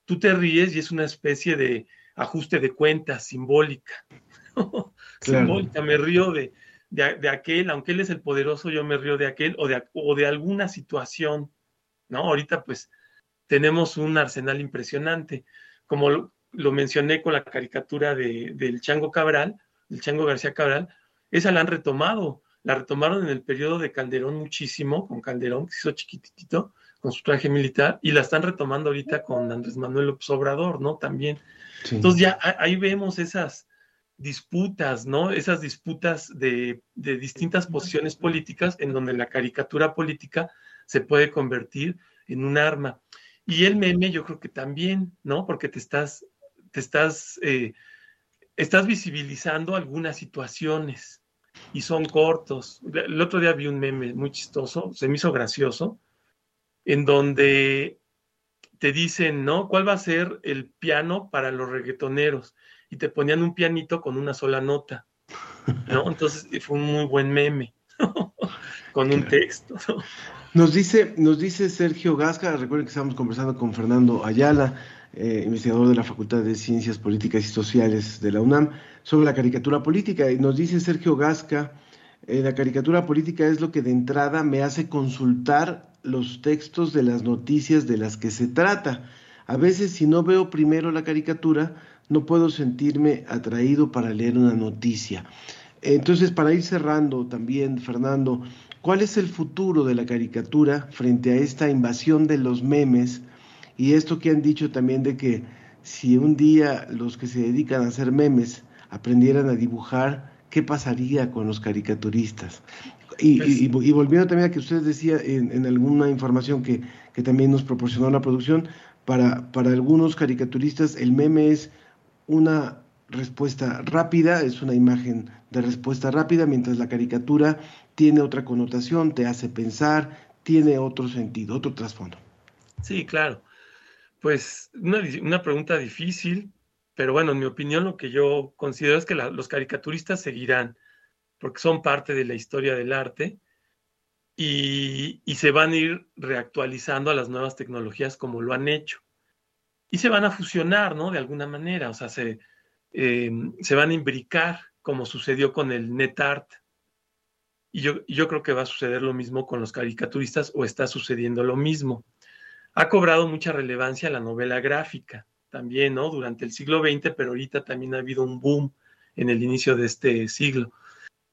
tú te ríes y es una especie de ajuste de cuentas simbólica. simbólica, me río de, de, aquel, aunque él es el poderoso, yo me río de aquel o de, o de alguna situación, ¿no? Ahorita pues tenemos un arsenal impresionante, como lo, mencioné con la caricatura de, del Chango Cabral, del Chango García Cabral, esa la han retomado, la retomaron en el periodo de Calderón muchísimo, con Calderón, que se hizo chiquitito, con su traje militar, y la están retomando ahorita con Andrés Manuel López Obrador, ¿no? También. Entonces ya ahí vemos esas, disputas, ¿no? Esas disputas de, distintas posiciones políticas en donde la caricatura política se puede convertir en un arma. Y el meme yo creo que también, ¿no? Porque te estás, te estás, eh, estás visibilizando algunas situaciones y son cortos. El otro día vi un meme muy chistoso, se me hizo gracioso, en donde te dicen, ¿no? ¿Cuál va a ser el piano para los reggaetoneros? Y te ponían un pianito con una sola nota, ¿no? Entonces fue un muy buen meme, con un texto,
Nos dice, nos dice Sergio Gasca, recuerden que estamos conversando con Fernando Ayala, eh, investigador de la Facultad de Ciencias Políticas y Sociales de la UNAM, sobre la caricatura política. Y nos dice Sergio Gasca, eh, la caricatura política es lo que de entrada me hace consultar los textos de las noticias de las que se trata. A veces si no veo primero la caricatura, no puedo sentirme atraído para leer una noticia. Entonces, para ir cerrando también, Fernando, ¿cuál es el futuro de la caricatura frente a esta invasión de los memes y esto que han dicho también de que si un día los que se dedican a hacer memes aprendieran a dibujar, ¿qué pasaría con los caricaturistas? Y, pues volviendo también a que usted decía en, alguna información que, también nos proporcionó la producción, para, para algunos caricaturistas el meme es una respuesta rápida, es una imagen de respuesta rápida, mientras la caricatura tiene otra connotación, te hace pensar, tiene otro sentido, otro trasfondo.
Sí, claro. Pues una, una pregunta difícil, pero bueno, en mi opinión lo que yo considero es que los caricaturistas seguirán, porque son parte de la historia del arte y, se van a ir reactualizando a las nuevas tecnologías como lo han hecho. Y se van a fusionar, ¿no? De alguna manera, o sea, se, eh, se van a imbricar como sucedió con el NetArt. Y yo, yo creo que va a suceder lo mismo con los caricaturistas o está sucediendo lo mismo. Ha cobrado mucha relevancia la novela gráfica también, ¿no? Durante el siglo XX, pero ahorita también ha habido un boom en el inicio de este siglo.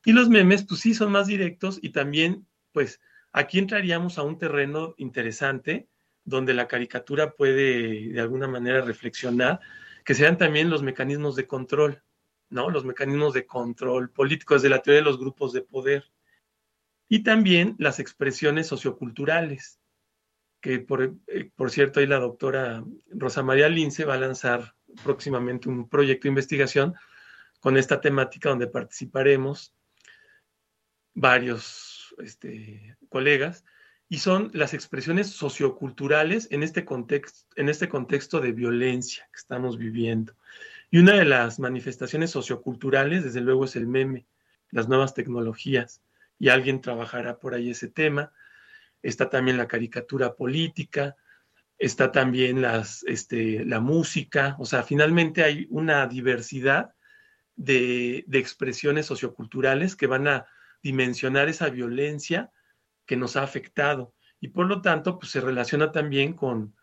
Y los memes, pues sí, son más directos y también, pues, aquí entraríamos a un terreno interesante donde la caricatura puede de alguna manera reflexionar, que sean también los mecanismos de control, ¿no? Los mecanismos de control político desde la teoría de los grupos de poder. Y también las expresiones socioculturales, que eh, por, cierto ahí la doctora Rosa María Lince va a lanzar próximamente un proyecto de investigación con esta temática donde participaremos varios este, colegas y son las expresiones socioculturales en este, en este contexto de violencia que estamos viviendo. Y una de las manifestaciones socioculturales, desde luego, es el meme, las nuevas tecnologías, y alguien trabajará por ahí ese tema. Está también la caricatura política, está también este, la música, o sea, finalmente hay una diversidad de, expresiones socioculturales que van a dimensionar esa violencia que nos ha afectado. Y por lo tanto pues, se relaciona también con,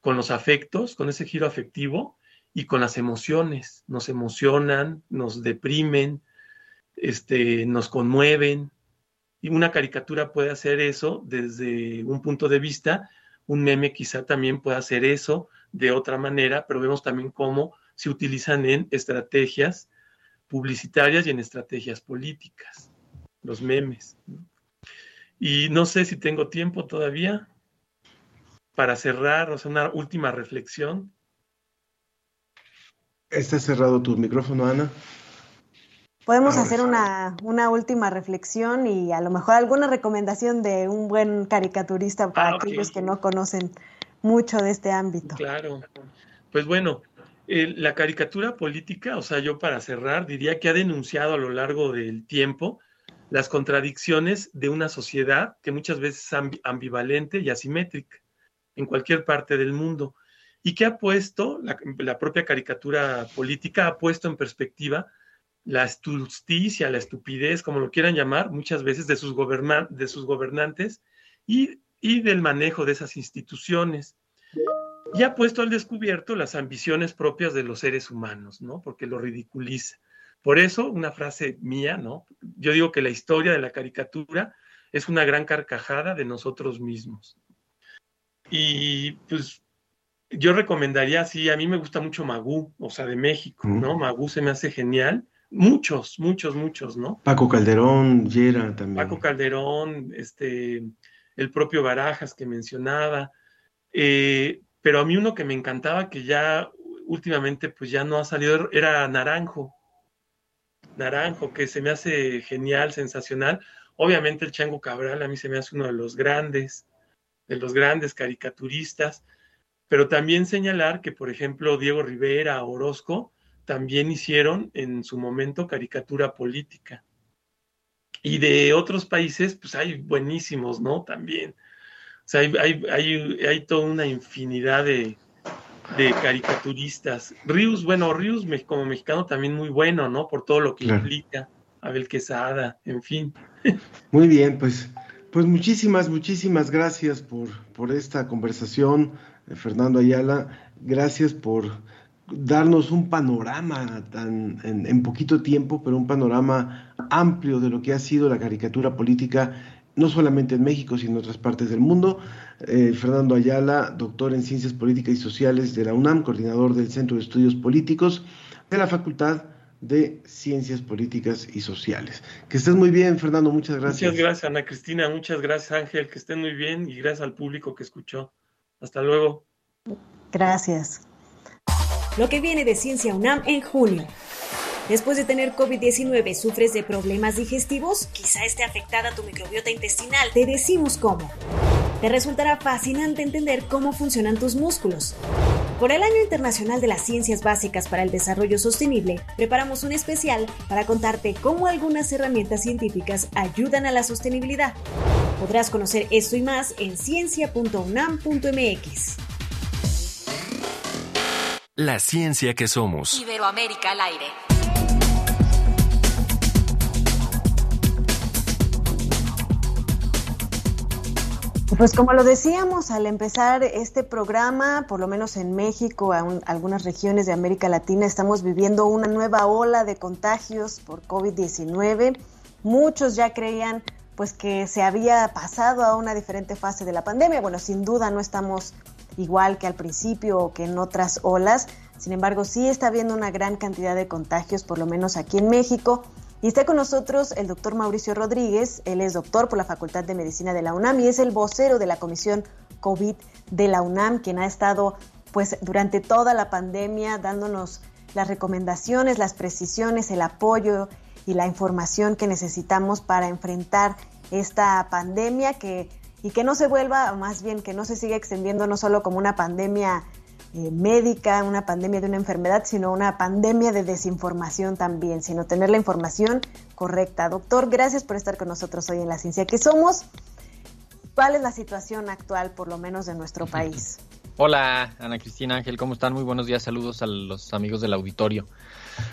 con los afectos, con ese giro afectivo y con las emociones. Nos emocionan, nos deprimen, este, nos conmueven, y una caricatura puede hacer eso desde un punto de vista, un meme quizá también puede hacer eso de otra manera, pero vemos también cómo se utilizan en estrategias publicitarias y en estrategias políticas, los memes. Y no sé si tengo tiempo todavía para cerrar, o sea, una última reflexión.
Está cerrado tu micrófono, Ana.
Podemos hacer una, última reflexión y a lo mejor alguna recomendación de un buen caricaturista para ah, aquellos que no conocen mucho de este ámbito.
Claro. Pues bueno, la caricatura política, o sea, yo para cerrar diría que ha denunciado a lo largo del tiempo las contradicciones de una sociedad que muchas veces es ambivalente y asimétrica en cualquier parte del mundo y que ha puesto, la propia caricatura política ha puesto en perspectiva la justicia, la estupidez, como lo quieran llamar, muchas veces de sus, de sus gobernantes y, del manejo de esas instituciones. Y ha puesto al descubierto las ambiciones propias de los seres humanos, ¿no? Porque lo ridiculiza. Por eso, una frase mía, ¿no? Yo digo que la historia de la caricatura es una gran carcajada de nosotros mismos. Y pues yo recomendaría, sí, a mí me gusta mucho Magú, o sea, de México, ¿no? Magú se me hace genial. Muchos, muchos, muchos, ¿no?
Paco Calderón, Yera también.
Paco Calderón, este, el propio Barajas que mencionaba. Eh, pero a mí uno que me encantaba, que ya últimamente pues ya no ha salido, era Naranjo. Naranjo, que se me hace genial, sensacional. Obviamente el Chango Cabral a mí se me hace uno de los grandes, de los grandes caricaturistas, pero también señalar que, por ejemplo, Diego Rivera, Orozco, también hicieron en su momento caricatura política. Y de otros países, pues hay buenísimos, ¿no? También. O sea, hay, hay, hay, toda una infinidad de, de caricaturistas. Rius, bueno, Rius como mexicano también muy bueno, ¿no? Por todo lo que implica. Abel Quesada, en fin.
Muy bien, pues, pues muchísimas, muchísimas gracias por, por esta conversación, eh, Fernando Ayala. Gracias por darnos un panorama tan, en, poquito tiempo, pero un panorama amplio de lo que ha sido la caricatura política, no solamente en México, sino en otras partes del mundo. Eh, Fernando Ayala, doctor en Ciencias Políticas y Sociales de la UNAM, coordinador del Centro de Estudios Políticos de la Facultad de Ciencias Políticas y Sociales. Que estés muy bien, Fernando, muchas gracias.
Muchas gracias, Ana Cristina, muchas gracias, Ángel, que estén muy bien y gracias al público que escuchó. Hasta luego.
Gracias.
Lo que viene de Ciencia UNAM en junio. Después de tener COVID-19, ¿sufres de problemas digestivos? Quizá esté afectada tu microbiota intestinal. Te decimos cómo. Te resultará fascinante entender cómo funcionan tus músculos. Por el Año Internacional de las Ciencias Básicas para el Desarrollo Sostenible, preparamos un especial para contarte cómo algunas herramientas científicas ayudan a la sostenibilidad. Podrás conocer esto y más en ciencia.unam.mx.
La ciencia que somos.
Iberoamérica al aire.
Pues como lo decíamos al empezar este programa, por lo menos en México, en algunas regiones de América Latina, estamos viviendo una nueva ola de contagios por COVID-19. Muchos ya creían pues que se había pasado a una diferente fase de la pandemia. Bueno, sin duda no estamos igual que al principio o que en otras olas. Sin embargo, sí está habiendo una gran cantidad de contagios, por lo menos aquí en México. Y está con nosotros el doctor Mauricio Rodríguez. Él es doctor por la Facultad de Medicina de la UNAM y es el vocero de la Comisión COVID de la UNAM, quien ha estado pues durante toda la pandemia dándonos las recomendaciones, las precisiones, el apoyo y la información que necesitamos para enfrentar esta pandemia que y que no se vuelva, más bien que no se siga extendiendo no solo como una pandemia eh, médica, una pandemia de una enfermedad, sino una pandemia de desinformación también, sino tener la información correcta. Doctor, gracias por estar con nosotros hoy en La Ciencia que Somos. ¿Cuál es la situación actual, por lo menos, de nuestro país?
Hola, Ana Cristina Ángel, ¿cómo están? Muy buenos días, saludos a los amigos del auditorio.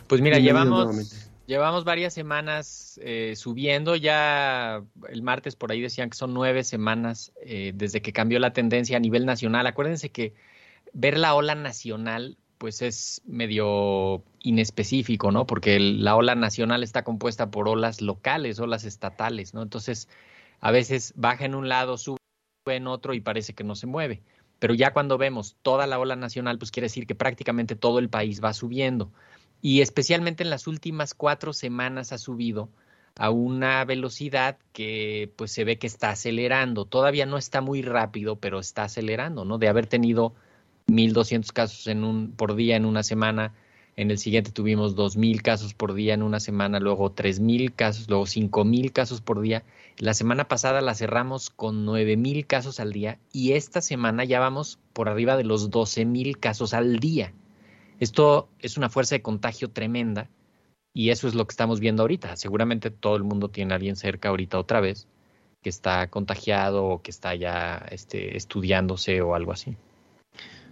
Pues mira, llevamos Llevamos varias semanas eh, subiendo, ya el martes por ahí decían que son nueve semanas eh, desde que cambió la tendencia a nivel nacional. Acuérdense que ver la ola nacional pues es medio inespecífico, ¿no? Porque la ola nacional está compuesta por olas locales, olas estatales, ¿no? Entonces, a veces baja en un lado, sube en otro y parece que no se mueve. Pero ya cuando vemos toda la ola nacional, pues quiere decir que prácticamente todo el país va subiendo y especialmente en las últimas cuatro semanas ha subido a una velocidad que pues se ve que está acelerando. Todavía no está muy rápido, pero está acelerando, ¿no? De haber tenido 1.200 casos en un, por día en una semana, en el siguiente tuvimos 2.000 casos por día en una semana, luego 3.000 casos, luego 5.000 casos por día. La semana pasada la cerramos con 9.000 casos al día y esta semana ya vamos por arriba de los 12.000 casos al día. Esto es una fuerza de contagio tremenda y eso es lo que estamos viendo ahorita. Seguramente todo el mundo tiene a alguien cerca ahorita otra vez que está contagiado o que está ya este, estudiándose o algo así.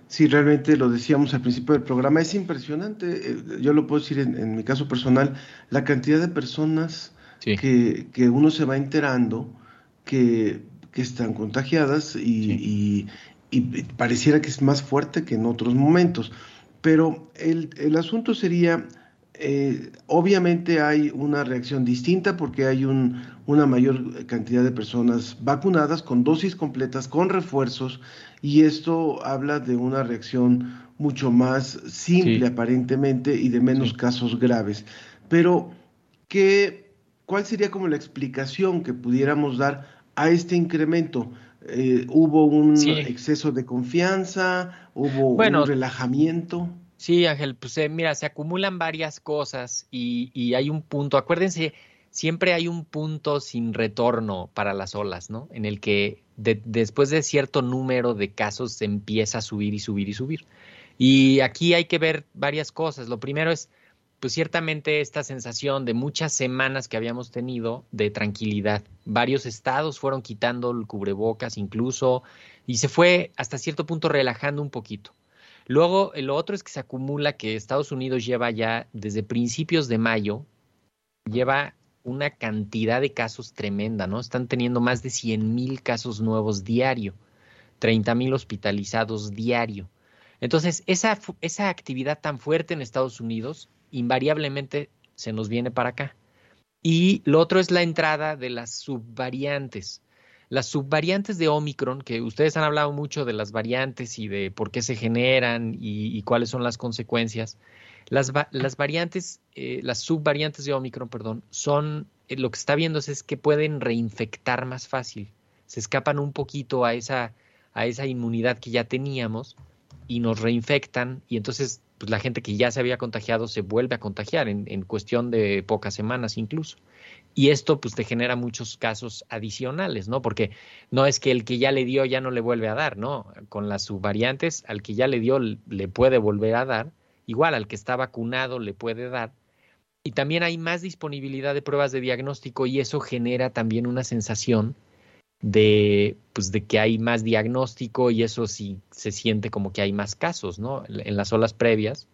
Sí, realmente lo decíamos al principio del programa, es impresionante, eh, yo lo puedo decir en, mi caso personal, la cantidad de personas que, uno se va enterando que, están contagiadas y, pareciera que es más fuerte que en otros momentos. Pero el, el asunto sería, eh, obviamente hay una reacción distinta porque hay un, una mayor cantidad de personas vacunadas con dosis completas, con refuerzos, y esto habla de una reacción mucho más simple aparentemente y de menos casos graves. Pero, ¿qué, ¿cuál sería como la explicación que pudiéramos dar a este incremento? Eh, ¿Hubo un exceso de confianza? ¿Hubo un relajamiento?
Sí, Ángel, pues eh, mira, se acumulan varias cosas y, y, hay un punto, acuérdense, siempre hay un punto sin retorno para las olas, ¿no? En el que después de cierto número de casos se empieza a subir y subir y subir. Y aquí hay que ver varias cosas. Lo primero es, pues ciertamente esta sensación de muchas semanas que habíamos tenido de tranquilidad. Varios estados fueron quitando el cubrebocas incluso y se fue hasta cierto punto relajando un poquito. Luego, lo otro es que se acumula que Estados Unidos lleva ya desde principios de mayo, lleva una cantidad de casos tremenda, ¿no? Están teniendo más de 100 mil casos nuevos diario, 30 mil hospitalizados diario. Entonces, esa, esa actividad tan fuerte en Estados Unidos invariablemente se nos viene para acá. Y lo otro es la entrada de las subvariantes. Las subvariantes de Omicron, que ustedes han hablado mucho de las variantes y de por qué se generan y, cuáles son las consecuencias. Las, las variantes, eh, las subvariantes de Omicron, perdón, son, eh, lo que está viendo es que pueden reinfectar más fácil. Se escapan un poquito a esa, a esa inmunidad que ya teníamos y nos reinfectan y entonces pues la gente que ya se había contagiado se vuelve a contagiar en, en, cuestión de pocas semanas incluso. Y esto pues te genera muchos casos adicionales, ¿no? Porque no es que el que ya le dio ya no le vuelve a dar, ¿no? Con las subvariantes, al que ya le dio le puede volver a dar, igual al que está vacunado le puede dar. Y también hay más disponibilidad de pruebas de diagnóstico y eso genera también una sensación de, pues, de que hay más diagnóstico y eso sí se siente como que hay más casos, ¿no? En las olas previas.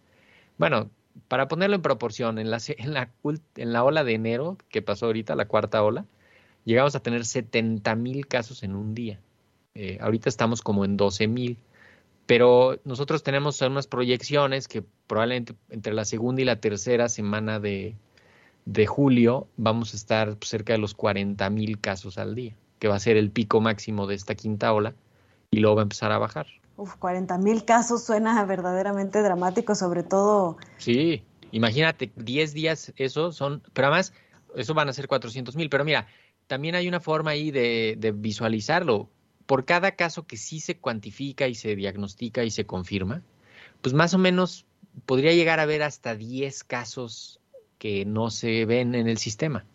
Bueno, para ponerlo en proporción, en la, en la, en la ola de enero, que pasó ahorita, la cuarta ola, llegamos a tener 70 mil casos en un día. Eh, ahorita estamos como en 12 mil. Pero nosotros tenemos unas proyecciones que probablemente entre la segunda y la tercera semana de, de julio vamos a estar cerca de los 40 mil casos al día que va a ser el pico máximo de esta quinta ola, y luego va a empezar a bajar.
Uf, 40 mil casos suena verdaderamente dramático, sobre todo.
Sí, imagínate, 10 días eso son, pero además, eso van a ser 400 mil, pero mira, también hay una forma ahí de, de visualizarlo. Por cada caso que sí se cuantifica y se diagnostica y se confirma, pues más o menos podría llegar a haber hasta 10 casos que no se ven en el sistema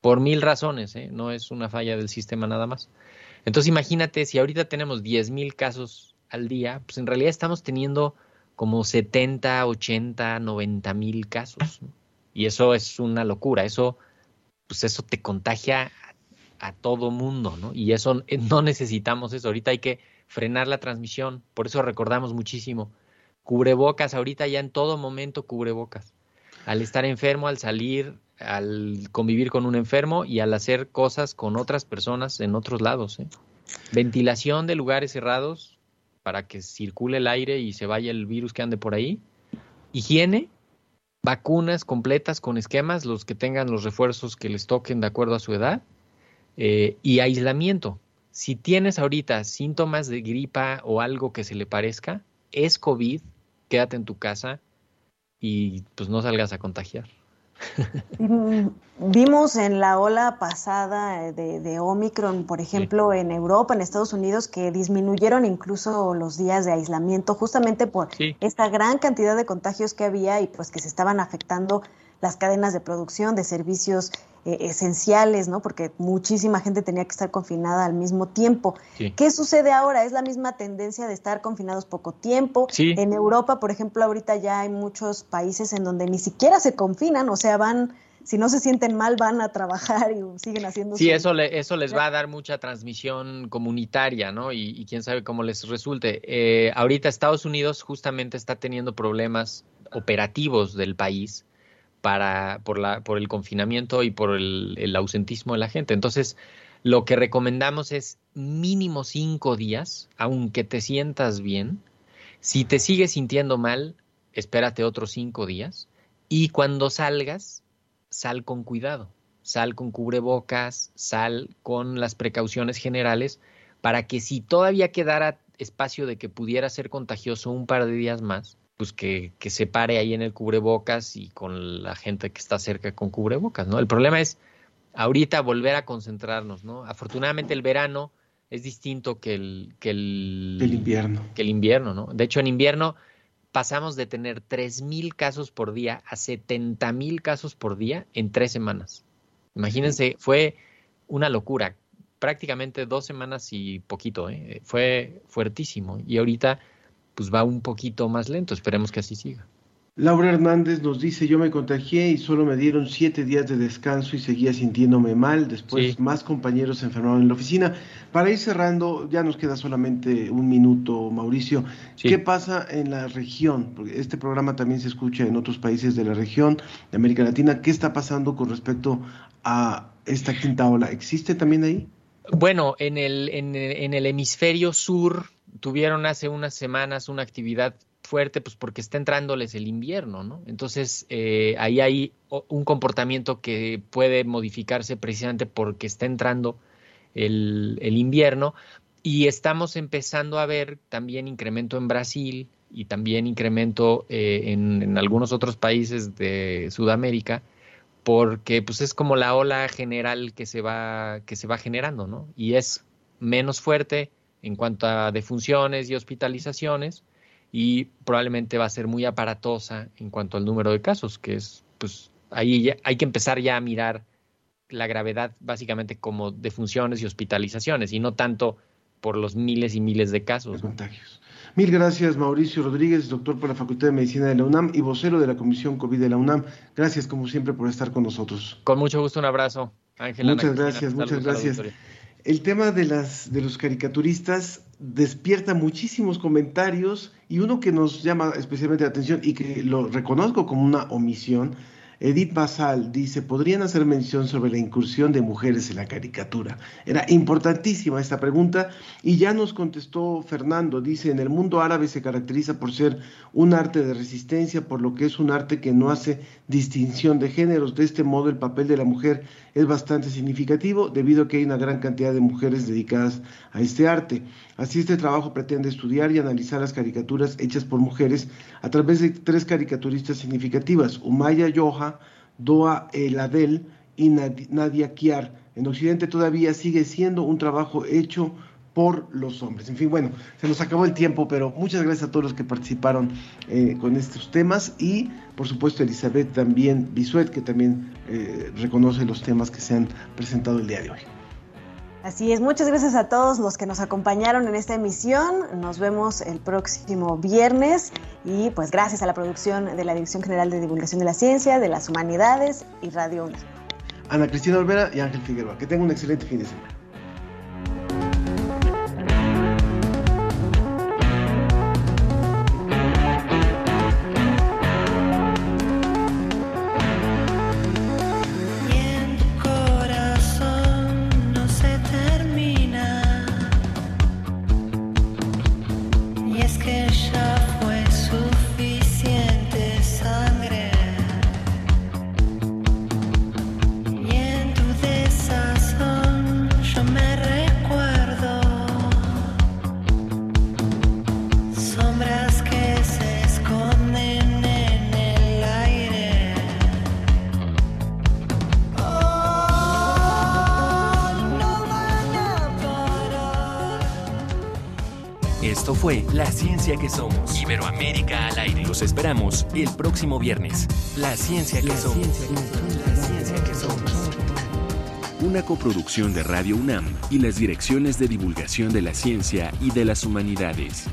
por mil razones, ¿eh? no es una falla del sistema nada más. Entonces imagínate, si ahorita tenemos 10 mil casos al día, pues en realidad estamos teniendo como 70, 80, 90 mil casos. Y eso es una locura, eso, pues eso te contagia a, a todo mundo, ¿no? Y eso eh, no necesitamos eso, ahorita hay que frenar la transmisión, por eso recordamos muchísimo, cubrebocas, ahorita ya en todo momento cubrebocas. Al estar enfermo, al salir, al convivir con un enfermo y al hacer cosas con otras personas en otros lados. ¿eh? Ventilación de lugares cerrados para que circule el aire y se vaya el virus que ande por ahí. Higiene, vacunas completas con esquemas, los que tengan los refuerzos que les toquen de acuerdo a su edad. Eh, y aislamiento. Si tienes ahorita síntomas de gripa o algo que se le parezca, es COVID, quédate en tu casa y pues no salgas a contagiar.
Vimos en la ola pasada de, Omicron, por ejemplo, en Europa, en Estados Unidos, que disminuyeron incluso los días de aislamiento justamente por esta gran cantidad de contagios que había y pues que se estaban afectando las cadenas de producción de servicios eh, esenciales, ¿no? Porque muchísima gente tenía que estar confinada al mismo tiempo. ¿Qué sucede ahora? ¿Es la misma tendencia de estar confinados poco tiempo? En Europa, por ejemplo, ahorita ya hay muchos países en donde ni siquiera se confinan, o sea, van si no se sienten mal, van a trabajar y siguen haciendo.
Sí, eso, eso les va a dar mucha transmisión comunitaria, ¿no? Y, quién sabe cómo les resulte. Eh, ahorita Estados Unidos justamente está teniendo problemas operativos del país para, por, la, por el confinamiento y por el, ausentismo de la gente. Entonces, lo que recomendamos es mínimo cinco días, aunque te sientas bien. Si te sigues sintiendo mal, espérate otros cinco días. Y cuando salgas, sal con cuidado. Sal con cubrebocas, sal con las precauciones generales para que si todavía quedara espacio de que pudiera ser contagioso un par de días más, pues que, que, se pare ahí en el cubrebocas y con la gente que está cerca con cubrebocas, ¿no? El problema es ahorita volver a concentrarnos, ¿no? Afortunadamente el verano es distinto que el, que el,
el invierno.
Que el invierno, ¿no? De hecho, en invierno pasamos de tener 3.000 casos por día a 70.000 casos por día en tres semanas. Imagínense, fue una locura. Prácticamente dos semanas y poquito, ¿eh? fue fuertísimo. Y ahorita, pues va un poquito más lento. Esperemos que así siga.
Laura Hernández nos dice, yo me contagié y solo me dieron siete días de descanso y seguía sintiéndome mal. Después más compañeros se enfermaron en la oficina. Para ir cerrando, ya nos queda solamente un minuto, Mauricio. ¿Qué pasa en la región? Porque este programa también se escucha en otros países de la región, de América Latina. ¿Qué está pasando con respecto a esta quinta ola? ¿Existe también ahí?
Bueno, en el, en, en el hemisferio sur tuvieron hace unas semanas una actividad fuerte, pues porque está entrándoles el invierno, ¿no? Entonces, eh, ahí hay un comportamiento que puede modificarse precisamente porque está entrando el, invierno y estamos empezando a ver también incremento en Brasil y también incremento eh, en, en, algunos otros países de Sudamérica porque pues es como la ola general que se va que se va generando, ¿no? Y es menos fuerte en cuanto a defunciones y hospitalizaciones, y probablemente va a ser muy aparatosa en cuanto al número de casos, que es, pues, ahí hay que empezar ya a mirar la gravedad básicamente como de funciones y hospitalizaciones y no tanto por los miles y miles de casos.
contagios. Mil gracias, Mauricio Rodríguez, doctor por la Facultad de Medicina de la UNAM y vocero de la Comisión COVID de la UNAM. Gracias, como siempre, por estar con nosotros.
Con mucho gusto, un abrazo.
Ángela. Muchas gracias, muchas gracias. El tema de, las, de los caricaturistas despierta muchísimos comentarios y uno que nos llama especialmente la atención y que lo reconozco como una omisión Edith Basal dice, podrían hacer mención sobre la incursión de mujeres en la caricatura. Era importantísima esta pregunta y ya nos contestó Fernando. Dice, en el mundo árabe se caracteriza por ser un arte de resistencia, por lo que es un arte que no hace distinción de géneros. De este modo, el papel de la mujer es bastante significativo debido a que hay una gran cantidad de mujeres dedicadas a este arte. Así este trabajo pretende estudiar y analizar las caricaturas hechas por mujeres a través de tres caricaturistas significativas, Umaya Yoha, Doa Eladel y Nadia Kiar. En Occidente todavía sigue siendo un trabajo hecho por los hombres. En fin, bueno, se nos acabó el tiempo, pero muchas gracias a todos los que participaron eh, con estos temas y por supuesto Elizabeth también, Bisuet, que también eh, reconoce los temas que se han presentado el día de hoy.
Así es, muchas gracias a todos los que nos acompañaron en esta emisión. Nos vemos el próximo viernes y pues gracias a la producción de la Dirección General de Divulgación de la Ciencia, de las Humanidades y Radio 1.
Ana Cristina Olvera y Ángel Figueroa. Que tengan un excelente fin de semana.
Que somos. Iberoamérica al aire. Los esperamos el próximo viernes. La ciencia que somos. La ciencia que somos. Una coproducción de Radio UNAM y las direcciones de divulgación de la ciencia y de las humanidades.